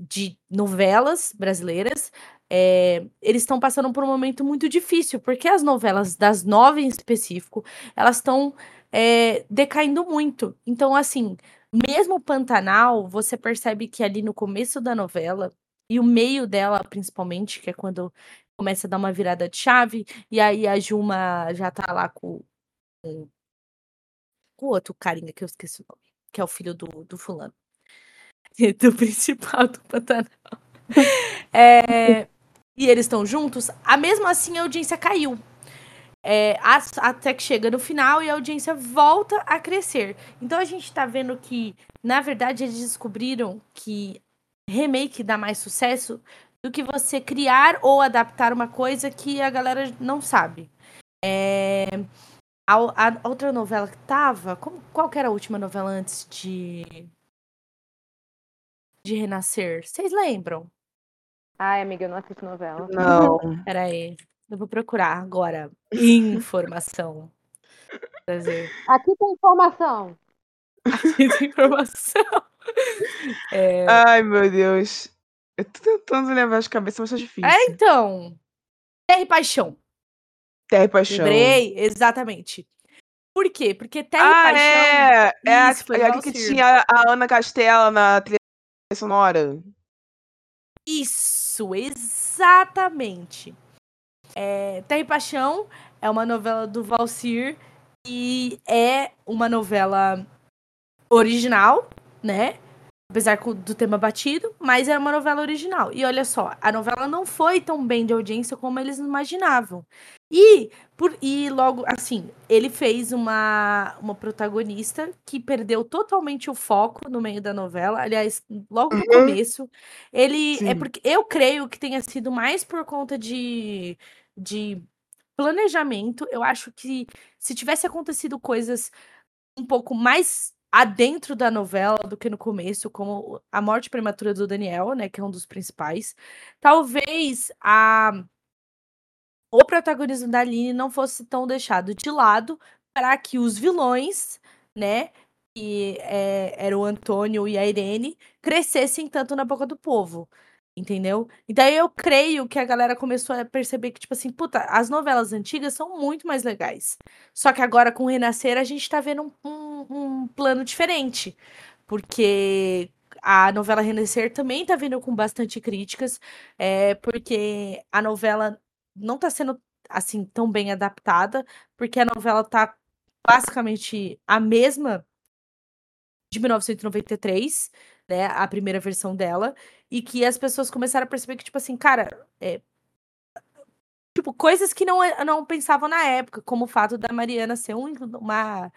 de novelas brasileiras, é, eles estão passando por um momento muito difícil, porque as novelas das nove em específico, elas estão é, decaindo muito. Então, assim, mesmo Pantanal, você percebe que ali no começo da novela, e o meio dela, principalmente, que é quando começa a dar uma virada de chave, e aí a Juma já tá lá com, com, o outro carinha que eu esqueci o nome, que é o filho do, do fulano. [LAUGHS] Do principal do Pantanal. é, e eles estão juntos, a mesmo assim a audiência caiu. É, até que chega no final e a audiência volta a crescer. Então a gente tá vendo que, na verdade, eles descobriram que remake dá mais sucesso do que você criar ou adaptar uma coisa que a galera não sabe. É, a, a, outra novela que tava. Como, qual que era a última novela antes de. de Renascer? Vocês lembram? Ai, amiga, eu não assisto novela. Não. [LAUGHS] Peraí. Eu vou procurar agora. Informação. Prazer. Aqui tem informação. Aqui tem informação. [LAUGHS] É... Ai, meu Deus. Eu tô tentando levar de cabeça, mas tá difícil. É, então. Terra e Paixão. Terra e Paixão. Lembrei, exatamente. Por quê? Porque Terra ah, e Paixão. É, é, isso, é que tinha a Ana Castela na trilha sonora. Isso, exatamente. É, Terra e Paixão é uma novela do Valsir e é uma novela original, né? Apesar do tema batido, mas é uma novela original. E olha só, a novela não foi tão bem de audiência como eles imaginavam. E, por, e logo, assim, ele fez uma, uma protagonista que perdeu totalmente o foco no meio da novela. Aliás, logo no uhum. começo. Ele. É Sim. É porque eu creio que tenha sido mais por conta de, de planejamento. Eu acho que se tivesse acontecido coisas um pouco mais adentro da novela do que no começo, como a morte prematura do Daniel, né, que é um dos principais. Talvez a o protagonismo da Aline não fosse tão deixado de lado para que os vilões, né, que é, era o Antônio e a Irene, crescessem tanto na boca do povo. Entendeu? Então eu creio que a galera começou a perceber que, tipo assim, puta, as novelas antigas são muito mais legais. Só que agora com o Renascer a gente tá vendo um, um, um plano diferente. Porque a novela Renascer também tá vindo com bastante críticas. É, porque a novela não tá sendo assim tão bem adaptada. Porque a novela tá basicamente a mesma de 1993 né, a primeira versão dela, e que as pessoas começaram a perceber que, tipo assim, cara, é, tipo, coisas que não, não pensavam na época, como o fato da Mariana ser um, uma,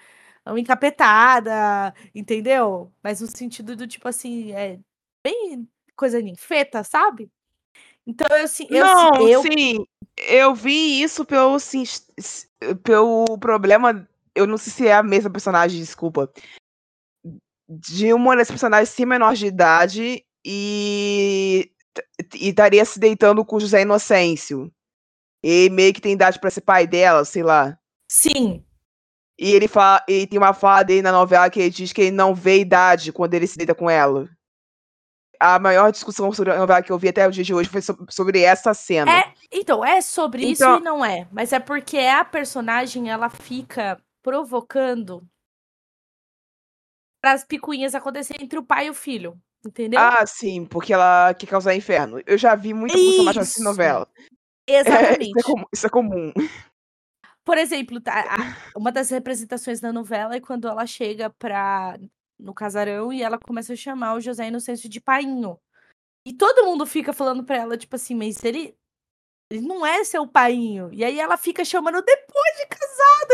uma encapetada, entendeu? Mas no sentido do, tipo assim, é bem coisa ninfeta, sabe? Então, assim, eu, não, eu... sim, eu vi isso pelo, sim, pelo problema, eu não sei se é a mesma personagem, desculpa, de uma das personagens ser menor de idade e, estaria se deitando com José Inocêncio. E meio que tem idade para ser pai dela, sei lá. Sim. E ele fala, e tem uma fala dele na novela que ele diz que ele não vê idade quando ele se deita com ela. A maior discussão sobre a novela que eu vi até o dia de hoje foi sobre essa cena. É, então, é sobre então... isso e não é. Mas é porque a personagem, ela fica provocando para as picuinhas acontecerem entre o pai e o filho. Entendeu? Ah, sim, porque ela quer causar inferno. Eu já vi muita personagem assim novela. Exatamente. É, isso, é comum, isso, é comum, Por exemplo, tá, a, [LAUGHS] uma das representações da novela é quando ela chega pra, no casarão e ela começa a chamar o José Inocêncio de painho. E todo mundo fica falando pra ela, tipo assim, mas ele ele não é seu painho. E aí ela fica chamando depois de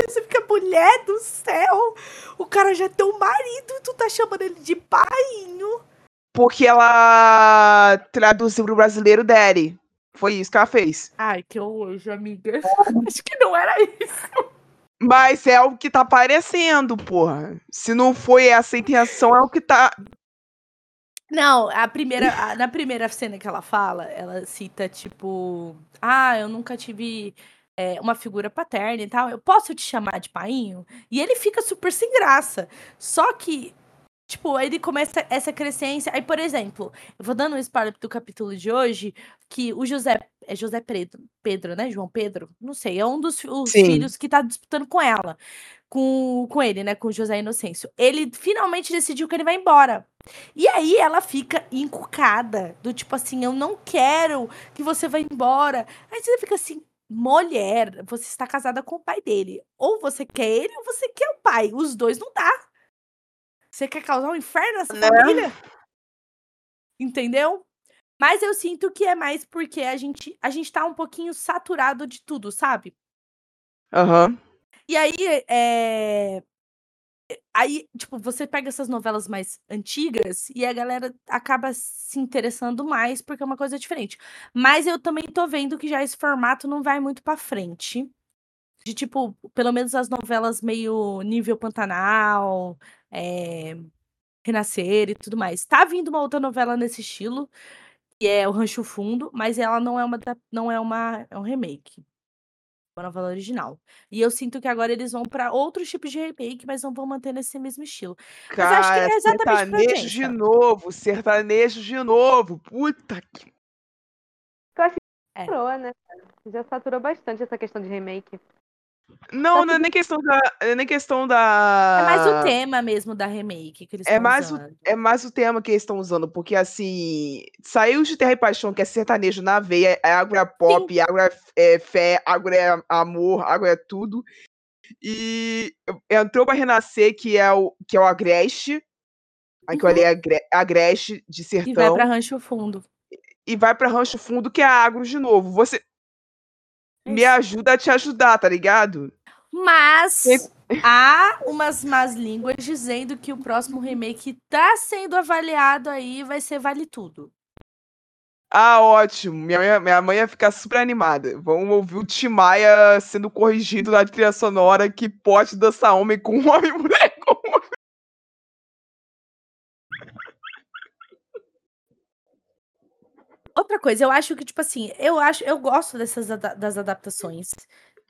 você fica, mulher do céu, o cara já é teu marido e tu tá chamando ele de painho. Porque ela traduziu pro brasileiro Daddy. Foi isso que ela fez. Ai, que hoje, amiga. [LAUGHS] [LAUGHS] Acho que não era isso. Mas é o que tá aparecendo, porra. Se não foi essa intenção, é o que tá. Não, a primeira, a, na primeira cena que ela fala, ela cita, tipo, ah, eu nunca tive é, uma figura paterna e tal, eu posso te chamar de painho? E ele fica super sem graça. Só que Tipo, ele começa essa crescência. Aí, por exemplo, eu vou dando um spoiler do capítulo de hoje, que o José. É José Pedro, Pedro, né? João Pedro? Não sei. É um dos os filhos que tá disputando com ela. Com, com ele, né? Com o José Inocêncio. Ele finalmente decidiu que ele vai embora. E aí ela fica encucada. Do tipo assim, eu não quero que você vá embora. Aí você fica assim, mulher, você está casada com o pai dele. Ou você quer ele ou você quer o pai. Os dois não dá. Você quer causar um inferno nessa Né? família? Entendeu? Mas eu sinto que é mais porque a gente, a gente tá um pouquinho saturado de tudo, sabe? Aham. E aí, é... Aí, tipo, você pega essas novelas mais antigas e a galera acaba se interessando mais porque é uma coisa diferente. Mas eu também tô vendo que já esse formato não vai muito pra frente. De, tipo, pelo menos as novelas meio nível Pantanal, é... Renascer e tudo mais. Tá vindo uma outra novela nesse estilo, que é o Rancho Fundo, mas ela não é uma, não é uma, é um remake. Uma novela original. E eu sinto que agora eles vão pra outros tipos de remake, mas não vão manter nesse mesmo estilo. Mas eu acho que Cara, é exatamente sertanejo de novo, sertanejo de novo. Puta que. É. Saturou, né? Já saturou bastante essa questão de remake. Não, não é nem questão da. É nem questão da. É mais o tema mesmo da remake que eles É estão mais, o, usando. é mais o tema que eles estão usando, porque assim, saiu de Terra e Paixão, que é sertanejo na veia, é agro é pop, agro é, é fé, agro é amor, agro é tudo. E entrou pra Renascer, que é o, que é o Agreste, aqui eu Uhum. olhei Agre- Agreste de E vai Sertão, pra Rancho Fundo. e vai pra Rancho Fundo, que é agro de novo. Você me Isso. ajuda a te ajudar, tá ligado? Mas há umas más línguas dizendo que o próximo remake tá sendo avaliado aí, vai ser Vale Tudo. Ah, ótimo. Minha, minha, minha mãe ia ficar super animada. Vamos ouvir o Tim Maia sendo corrigido na trilha sonora que pode dançar homem com homem, mulher com homem. Outra coisa, eu acho que, tipo assim, eu acho, eu gosto dessas das adaptações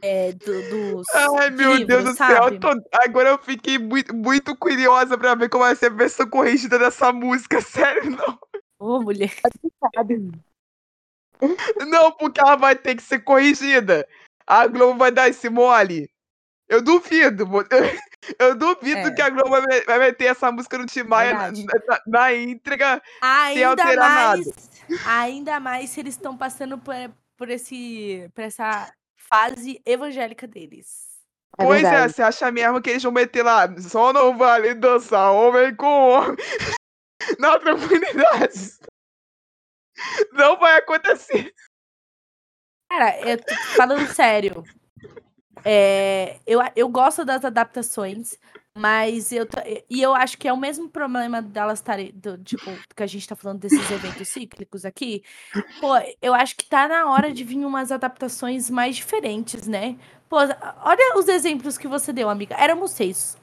é, do- dos Ai, meu Deus livros, do céu. sabe? eu tô- Agora eu fiquei muito, muito curiosa pra ver como vai ser a versão corrigida dessa música. [LAUGHS] Sério, não. Ô, mulher. [LAUGHS] Sabe? Não, porque ela vai ter que ser corrigida. A Globo vai dar esse mole. Eu duvido. mo- [LAUGHS] Eu duvido É. que a Globo vai, me- vai meter essa música no Tim Maia na, Verdade. na, na íntegra Ainda alterar nada. mais, ainda mais se eles estão passando por, por, esse, por essa fase evangélica deles. É pois é, verdade. você acha mesmo que eles vão meter lá, só não vale dançar homem com homem [LAUGHS] na tranquilidade. Não vai acontecer. Cara, eu tô falando sério. É, eu, eu gosto das adaptações, mas eu e eu acho que é o mesmo problema delas estarem, do- tipo, que a gente tá falando desses eventos cíclicos aqui. Pô, eu acho que tá na hora de vir umas adaptações mais diferentes, né? Pô, olha os exemplos que você deu, amiga. Éramos seis.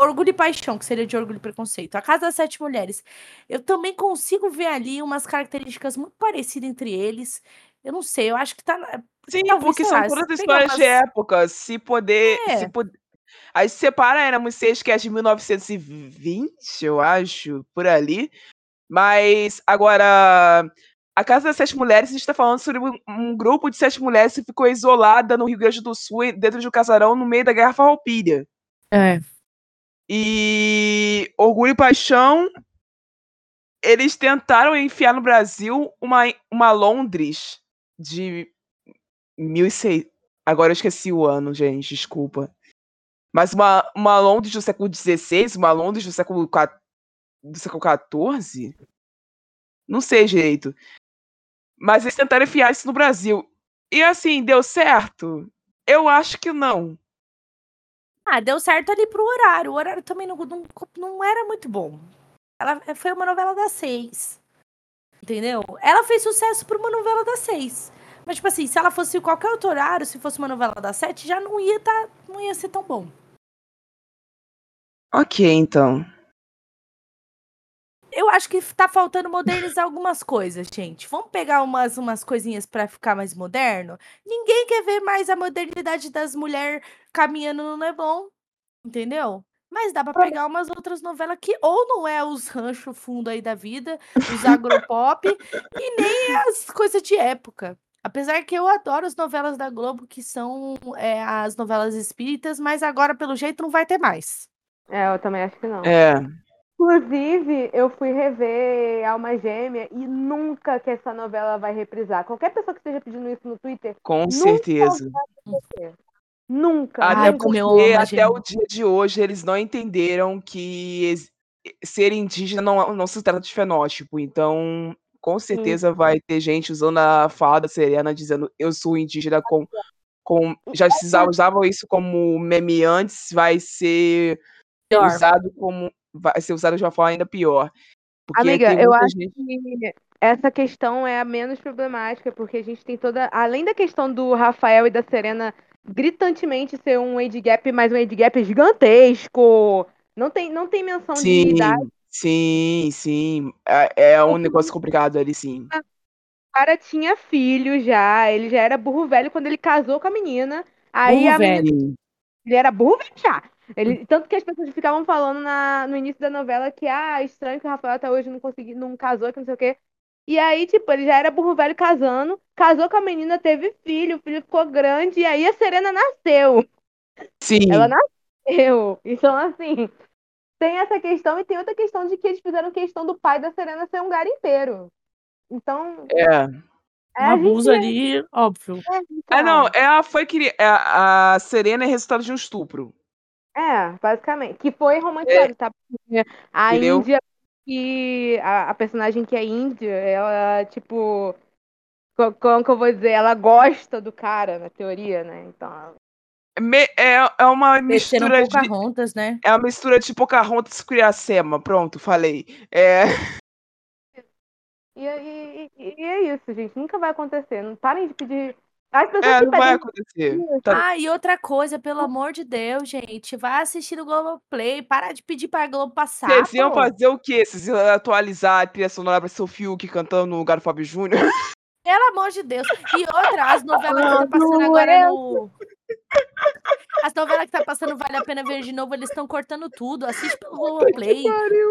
Orgulho e Paixão, que seria de Orgulho e Preconceito. A Casa das Sete Mulheres. Eu também consigo ver ali umas características muito parecidas entre eles. Eu não sei, eu acho que tá. na- Sim, talvez, porque são lá, todas histórias de umas- época. Se poder. É. Se pod... Aí se separa, éramos seis que é de 1920, eu acho, por ali. Mas agora. A Casa das Sete Mulheres, a gente tá falando sobre um, um grupo de sete mulheres que ficou isolada no Rio Grande do Sul, dentro de um casarão, no meio da Guerra Farroupilha. É. E Orgulho e Paixão, eles tentaram enfiar no Brasil uma, uma Londres de 1600. Agora eu esqueci o ano, gente, desculpa. Mas uma, uma Londres do século XVI, uma Londres do século do século XIV? Não sei direito. Mas eles tentaram enfiar isso no Brasil. E assim, deu certo? Eu acho que não. Ah, deu certo ali pro horário. O horário também não, não, não era muito bom. Ela foi uma novela das seis. Entendeu? Ela fez sucesso por uma novela das seis. Mas, tipo assim, se ela fosse qualquer outro horário, se fosse uma novela das sete, já não ia, tá, não ia ser tão bom. Ok, então. Eu acho que tá faltando modernizar algumas coisas, gente. Vamos pegar umas, umas coisinhas pra ficar mais moderno? Ninguém quer ver mais a modernidade das mulheres caminhando no Leblon, entendeu? Mas dá pra pegar umas outras novelas que ou não é os rancho fundo aí da vida, os agropop, e nem as coisas de época. Apesar que eu adoro as novelas da Globo, que são é, as novelas espíritas, mas agora, pelo jeito, não vai ter mais. É, eu também acho que não. É. Inclusive, eu fui rever Alma Gêmea e nunca que essa novela vai reprisar. Qualquer pessoa que esteja pedindo isso no Twitter, Com Nunca certeza. Nunca. Até Ai, porque até o dia de hoje eles não entenderam que ser indígena não, não se trata de fenótipo. Então, com certeza vai ter gente usando a fala da Serena dizendo eu sou indígena com. com já usavam isso como meme antes, vai ser Pior. usado como. Vai ser usado de uma forma ainda pior. Amiga, eu acho gente. que essa questão é a menos problemática, porque a gente tem toda. Além da questão do Rafael e da Serena gritantemente ser um age gap, mas um age gap gigantesco. Não tem, não tem menção de Sim, idade. sim, sim. É, é um negócio complicado ali, sim. O cara tinha filho já, ele já era burro velho quando ele casou com a menina. Aí Burro a menina velho. Sim. Ele era burro velho já. Ele, tanto que as pessoas ficavam falando na, no início da novela que, ah, estranho que o Rafael até hoje não conseguiu, não casou, que não sei o quê. E aí, tipo, ele já era burro velho casando, casou com a menina, teve filho, o filho ficou grande, e aí a Serena nasceu. Sim. Ela nasceu. Então, assim, tem essa questão e tem outra questão de que eles fizeram questão do pai da Serena ser um garimpeiro. Então, É. é, Um abuso gente- ali, óbvio. é, Ah, não, então, ela foi que é, a Serena é resultado de um estupro. É, basicamente. Que foi romantizado, tá? Porque a Entendeu? Índia, que a, a personagem que é índia, ela, tipo. co- Como que eu vou dizer? Ela gosta do cara, na teoria, né? Então. Me- é, é uma Desceram mistura de. Pocahontas, né? É uma mistura de Pocahontas com Iracema. Pronto, falei. É, E, e, e- e é isso, gente. Nunca vai acontecer. Não parem de pedir. As pessoas é, não vai acontecer. Tá- Ah, e outra coisa, pelo amor de Deus, gente, vai assistir o Globoplay, para de pedir pra Globo passar, Vocês iam pô. fazer o quê? Vocês iam atualizar a trilha sonora pra seu Fiuk cantando no lugar do Fábio Júnior? Pelo amor de Deus. E outra, as [LAUGHS] novelas que tá passando agora eu- no... As novelas que tá passando Vale a Pena Ver de Novo, eles estão cortando tudo. Assiste pelo Globoplay.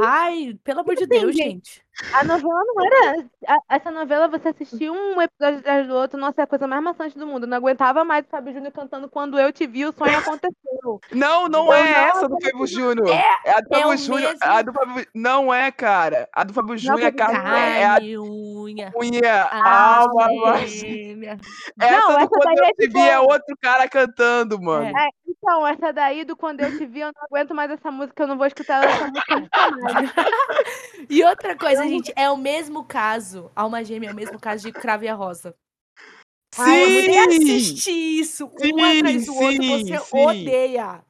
Ai, pelo amor de Deus, gente. A novela não era. a- essa novela, você assistia um episódio atrás do outro, nossa, é a coisa mais maçante do mundo. Eu não aguentava mais o Fábio Júnior cantando Quando Eu Te Vi, o sonho aconteceu. Não, não Eu é não essa do Fábio Júnior. É, É a do é Fábio o Júnior. mesmo- A do Fábio... Não é, cara. A do Fábio Júnior é, Fábio cara... é a Carne, unha. unha, Ah, alma. Essa Não, do essa quando daí eu é te vi é outro cara cantando, mano. É. Então, essa daí do Quando Eu Te Vi, eu não aguento mais essa música, eu não vou escutar essa música mais. [LAUGHS] E outra coisa, gente, é o mesmo caso. Alma Gêmea é o mesmo caso de Crave a Rosa. Ai, você Sim! assiste isso, um Sim, atrás do outro, sim, você sim. odeia.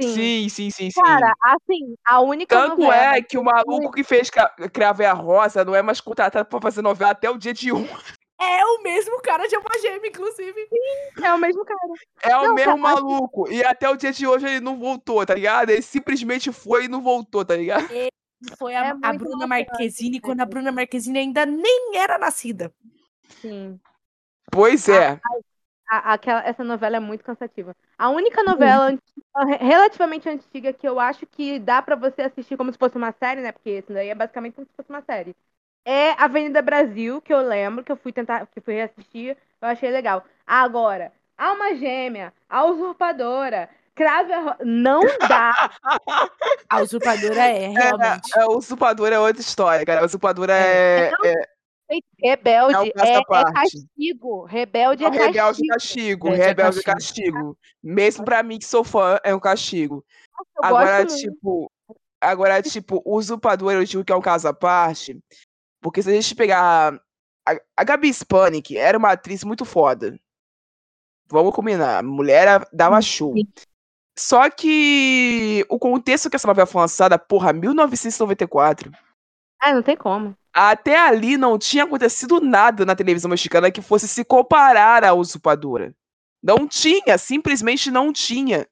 Sim. Sim, sim, sim, sim. Cara, assim, a única Tanto novela é que o maluco que fez Cra- Crave a Rosa não é mais contratado pra fazer novela até o dia de um. É o mesmo cara de Alma Gêmea, inclusive. é o mesmo cara. É o Não, mesmo cara, maluco. E até o dia de hoje ele não voltou, tá ligado? Ele simplesmente foi e não voltou, tá ligado? Foi a, É a Bruna Marquezine, quando a Bruna Marquezine ainda nem era nascida. Sim. Pois é. A- aquela, essa novela é muito cansativa. A única novela antiga- relativamente antiga que eu acho que dá pra você assistir como se fosse uma série, né? Porque isso daí é basicamente como se fosse uma série. É Avenida Brasil, que eu lembro, que eu fui tentar, que fui reassistir, eu achei legal. Agora, Alma Gêmea, A Usurpadora, Crave a Ro... Não dá. [LAUGHS] A usurpadora é, realmente. É, o usurpador é outra história, cara. O usurpador é, é, Rebelde É é, é castigo. Rebelde é é rebelde castigo. e castigo. Rebelde é castigo. castigo. Mesmo pra mim que sou fã, é um castigo. Eu Agora, gosto muito. tipo, agora, tipo, o usurpador eu digo que é um caso à parte. Porque se a gente pegar. A, a Gabi Spanik era uma atriz muito foda. Vamos combinar. A mulher dava show. sim. Só que o contexto que essa novela foi lançada, porra, 1994. Ah, não tem como. Até ali não tinha acontecido nada na televisão mexicana que fosse se comparar à usurpadora. Não tinha, simplesmente não tinha.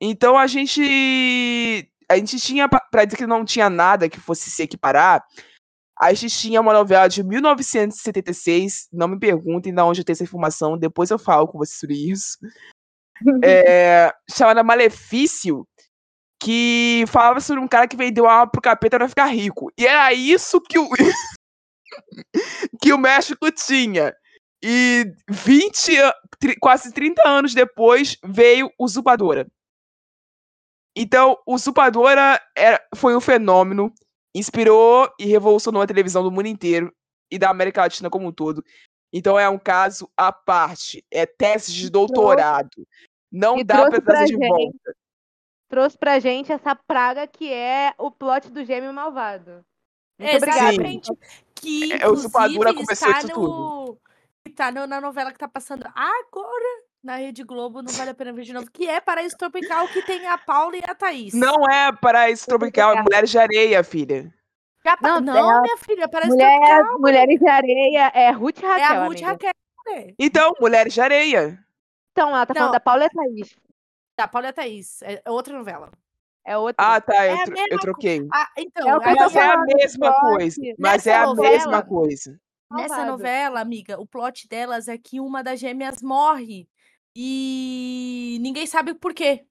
Então a gente. A gente tinha, pra dizer que não tinha nada que fosse se equiparar, a gente tinha uma novela de 1976. Não me perguntem de onde eu tenho essa informação, depois eu falo com vocês sobre isso. [LAUGHS] é, chamada Malefício, que falava sobre um cara que vendeu alma pro capeta pra ficar rico. E era isso que o [LAUGHS] que o México tinha. E 20, a- tri- quase 30 anos depois veio Usurpadora. Então, Usurpadora era, foi um fenômeno, inspirou e revolucionou a televisão do mundo inteiro e da América Latina como um todo. Então é um caso à parte, é tese de doutorado. Não e dá pra trazer de gente- volta. Trouxe pra gente essa praga que é o plot do gêmeo malvado. Muito. Exatamente. Que É, o Usurpadora inclusive começou está isso no... Está no- na novela que tá passando agora na Rede Globo, não vale a pena ver de novo, que é Paraíso Tropical, que tem a Paula e a Thaís. Não é paraíso tropical, é mulheres de areia, filha. Já Não, não, ela- minha filha, Paraíso Mulher, Tropical mulheres de areia é Ruth e é Raquel. a Ruth amiga. Raquel. né? Então, mulheres de areia. Então, ela tá Não. falando da Paula e Thaís. Da Paula e a Thaís. É outra novela. É outra. Ah, tá, eu, É a tro- mesma eu troquei. Ah, então, É Mas é a mesma coisa. Mas Nessa é a novela- mesma coisa. Nessa novela, amiga, o plot delas é que uma das gêmeas morre e ninguém sabe por quê.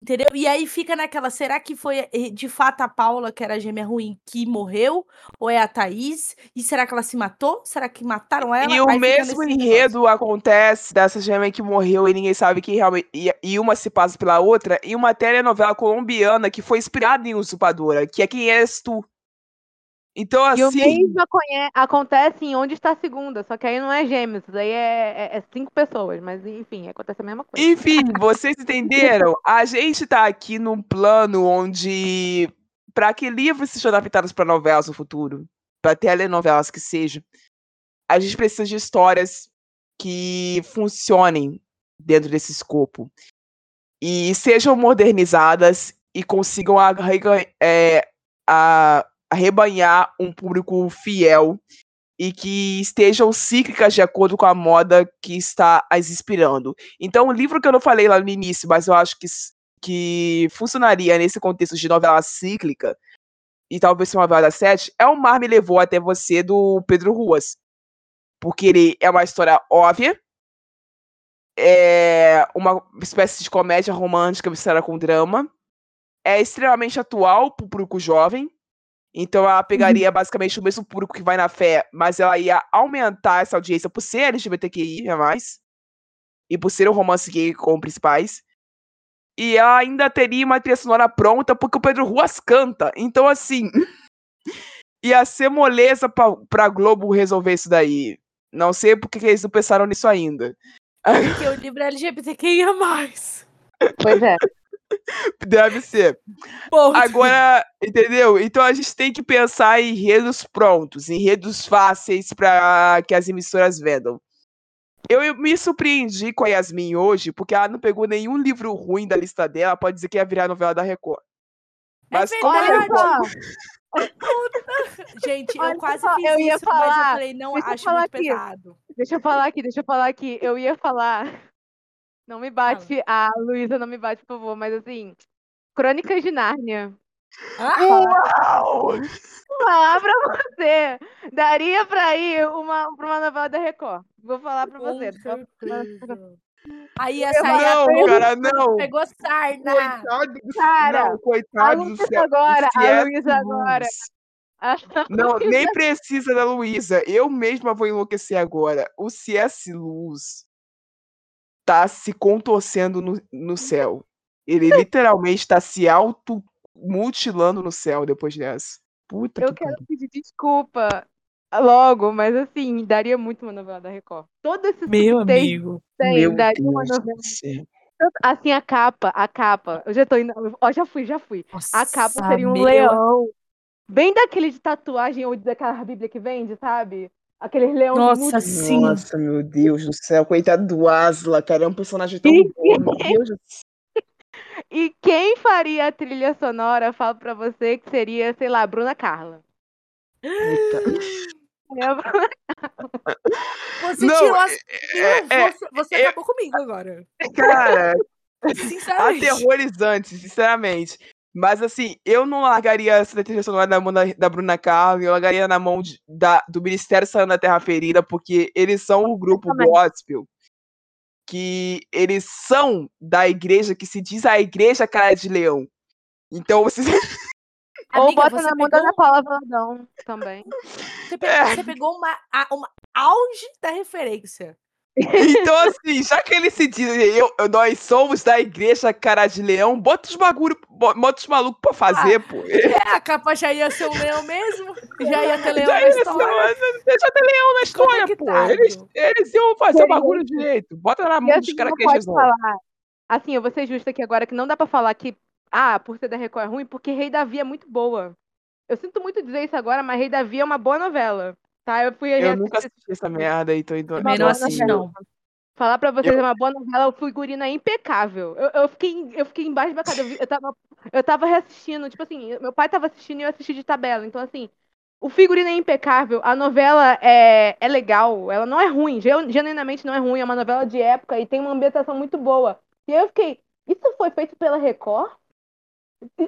Entendeu? E aí fica naquela, será que foi eh, de fato a Paula, que era a gêmea ruim, que morreu? Ou é a Thaís? E será que ela se matou? Será que mataram ela? E o Aí mesmo enredo acontece dessa gêmea que morreu e ninguém sabe quem realmente. E, e uma se passa pela outra, em uma telenovela colombiana que foi inspirada em Usurpadora, que é Quem És Tu. Então, E o assim. mesmo acontece em Onde Está a Segunda, só que aí não é gêmeos, aí é, é- é cinco pessoas, mas enfim, acontece a mesma coisa. Enfim, vocês entenderam? [LAUGHS] A gente tá aqui num plano onde, para que livros sejam adaptados para novelas no futuro, para telenovelas que sejam, a gente precisa de histórias que funcionem dentro desse escopo e sejam modernizadas e consigam arrega- é, a- arrebanhar um público fiel e que estejam cíclicas de acordo com a moda que está as inspirando. Então, um livro que eu não falei lá no início, mas eu acho que, que funcionaria nesse contexto de novela cíclica, e talvez uma novela das sete, é O Mar Me Levou Até Você, do Pedro Ruas. Porque ele é uma história óbvia, é uma espécie de comédia romântica misturada com drama, é extremamente atual para o público jovem, então ela pegaria basicamente o mesmo público que vai na fé, mas ela ia aumentar essa audiência por ser LGBTQI a mais e por ser um romance gay com principais. E ela ainda teria uma trilha sonora pronta porque o Pedro Ruas canta. Então, assim, [LAUGHS] ia ser moleza pra, pra Globo resolver isso daí. Não sei porque que eles não pensaram nisso ainda. Porque o livro é LGBTQIA+. Pois é. Deve ser. Ponto. Agora, entendeu? Então a gente tem que pensar em enredos prontos, enredos fáceis para que as emissoras vendam. Eu eu me surpreendi com a Yasmin hoje, porque ela não pegou nenhum livro ruim da lista dela, pode dizer que ia virar novela da Record. É Mas verdade. Olha só, Gente, eu Olha quase só, fiz eu ia isso, mas eu falar, falei, não, eu acho falar muito aqui. pesado. deixa eu falar aqui, deixa eu falar aqui. Eu ia falar. Não me bate, a Luísa não me bate, por favor, mas assim. Crônicas de Nárnia. Ah, Uau! Vou falar pra você. Daria pra ir uma, pra uma novela da Record. Vou falar pra você. com certeza. [LAUGHS] Aí sair Não, a cara, não. Pegou sarna. Coitado do, Cara, não, a coitado do Luísa agora, a. Luísa agora. [LAUGHS] Não, nem precisa da Luísa. Eu mesma vou enlouquecer agora. O C.S. Luz tá se contorcendo no, no céu. Ele literalmente tá se auto-mutilando no céu depois dessa. Puta Eu que quero pariu. pedir desculpa logo, mas assim, daria muito uma novela da Record. Todo esse Meu amigo. tem, Meu daria uma Deus novela. do céu. Assim, a capa, a capa. Eu já tô indo. Ó, já fui, já fui. A capa Nossa, seria um meu- leão. Bem daquele de tatuagem ou daquela Bíblia que vende, sabe? Aqueles leões Nossa, muito sim. Nossa, meu Deus do céu. Coitado do Asla, cara. É um personagem tão Ih. bom. Meu Deus do céu. [LAUGHS] E quem faria a trilha sonora, falo pra você que seria, sei lá, Bruna Carla. Puta. É [LAUGHS] a Bruna- Você Não, tirou as... é- é- você você é- acabou comigo agora. Cara, [LAUGHS] Sinceramente. aterrorizante, sinceramente. Mas assim, eu não largaria essa trilha sonora na mão da, da Bruna Carla, eu largaria na mão de- da, do Ministério Saindo da Terra Ferida, porque eles são o grupo gospel que eles são da igreja que se diz a igreja cara de leão. Então vocês. [LAUGHS] Ou bota você na mão pegou- da Paula Valadão também. Você, pe- É. você pegou uma, uma auge da referência. Então, assim, já que eles se dizem, eu, nós somos da igreja cara de leão, bota os bagulho, bo- bota os malucos pra fazer, pô. É, a capa já ia ser um leão mesmo. Já ia ter leão Já na ia ser- história. Deixa ter leão na história, pô. Conectado. Eles, eles iam fazer o bagulho direito. Bota na mão dos assim, caras não que eles. Assim, eu vou ser justa aqui agora que não dá pra falar que, ah, por ser da Record é ruim, porque Rei Davi é muito boa. Eu sinto muito dizer isso agora, mas Rei Davi é uma boa novela. Tá? Eu fui Eu nunca assisti essa merda aí, tô indo. Também não assisti, não. Falar pra vocês, Eu- é uma boa novela, o figurino é impecável. Eu, eu, fiquei, eu fiquei embaixo da casa. Eu, tava, eu tava reassistindo, tipo assim, meu pai tava assistindo e eu assisti de tabela. Então, assim, o figurino é impecável, a novela é, é legal, ela não é ruim, genu- genuinamente não é ruim, é uma novela de época e tem uma ambientação muito boa. E aí eu fiquei, isso foi feito pela Record?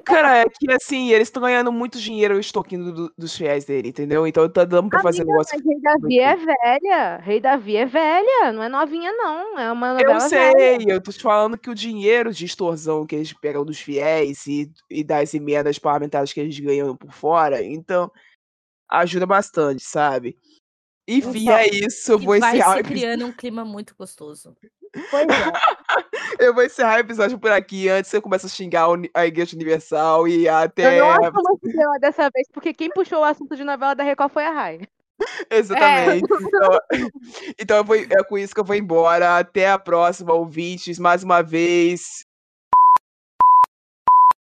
Cara, é que assim, eles estão ganhando muito dinheiro extorquindo do- dos fiéis dele, entendeu? Então tá dando pra fazer Amiga, negócio. mas Rei Davi é velha. Rei Davi é velha, não é novinha, não. É uma novela Eu velha. sei, eu tô te falando que o dinheiro de extorsão que eles pegam dos fiéis e, e das emendas parlamentares que eles ganham por fora, então ajuda bastante, sabe? Enfim, Então, é isso. E vou vai o se criando um clima muito gostoso. Pois é. [LAUGHS] eu vou encerrar o episódio por aqui antes você começa a xingar a Igreja Universal e até. Eu não estrela dessa vez, porque quem puxou o assunto de novela da Record foi a Rai. [LAUGHS] Exatamente. Então, [LAUGHS] então eu vou- é com isso que eu vou embora. Até a próxima, ouvintes. Mais uma vez,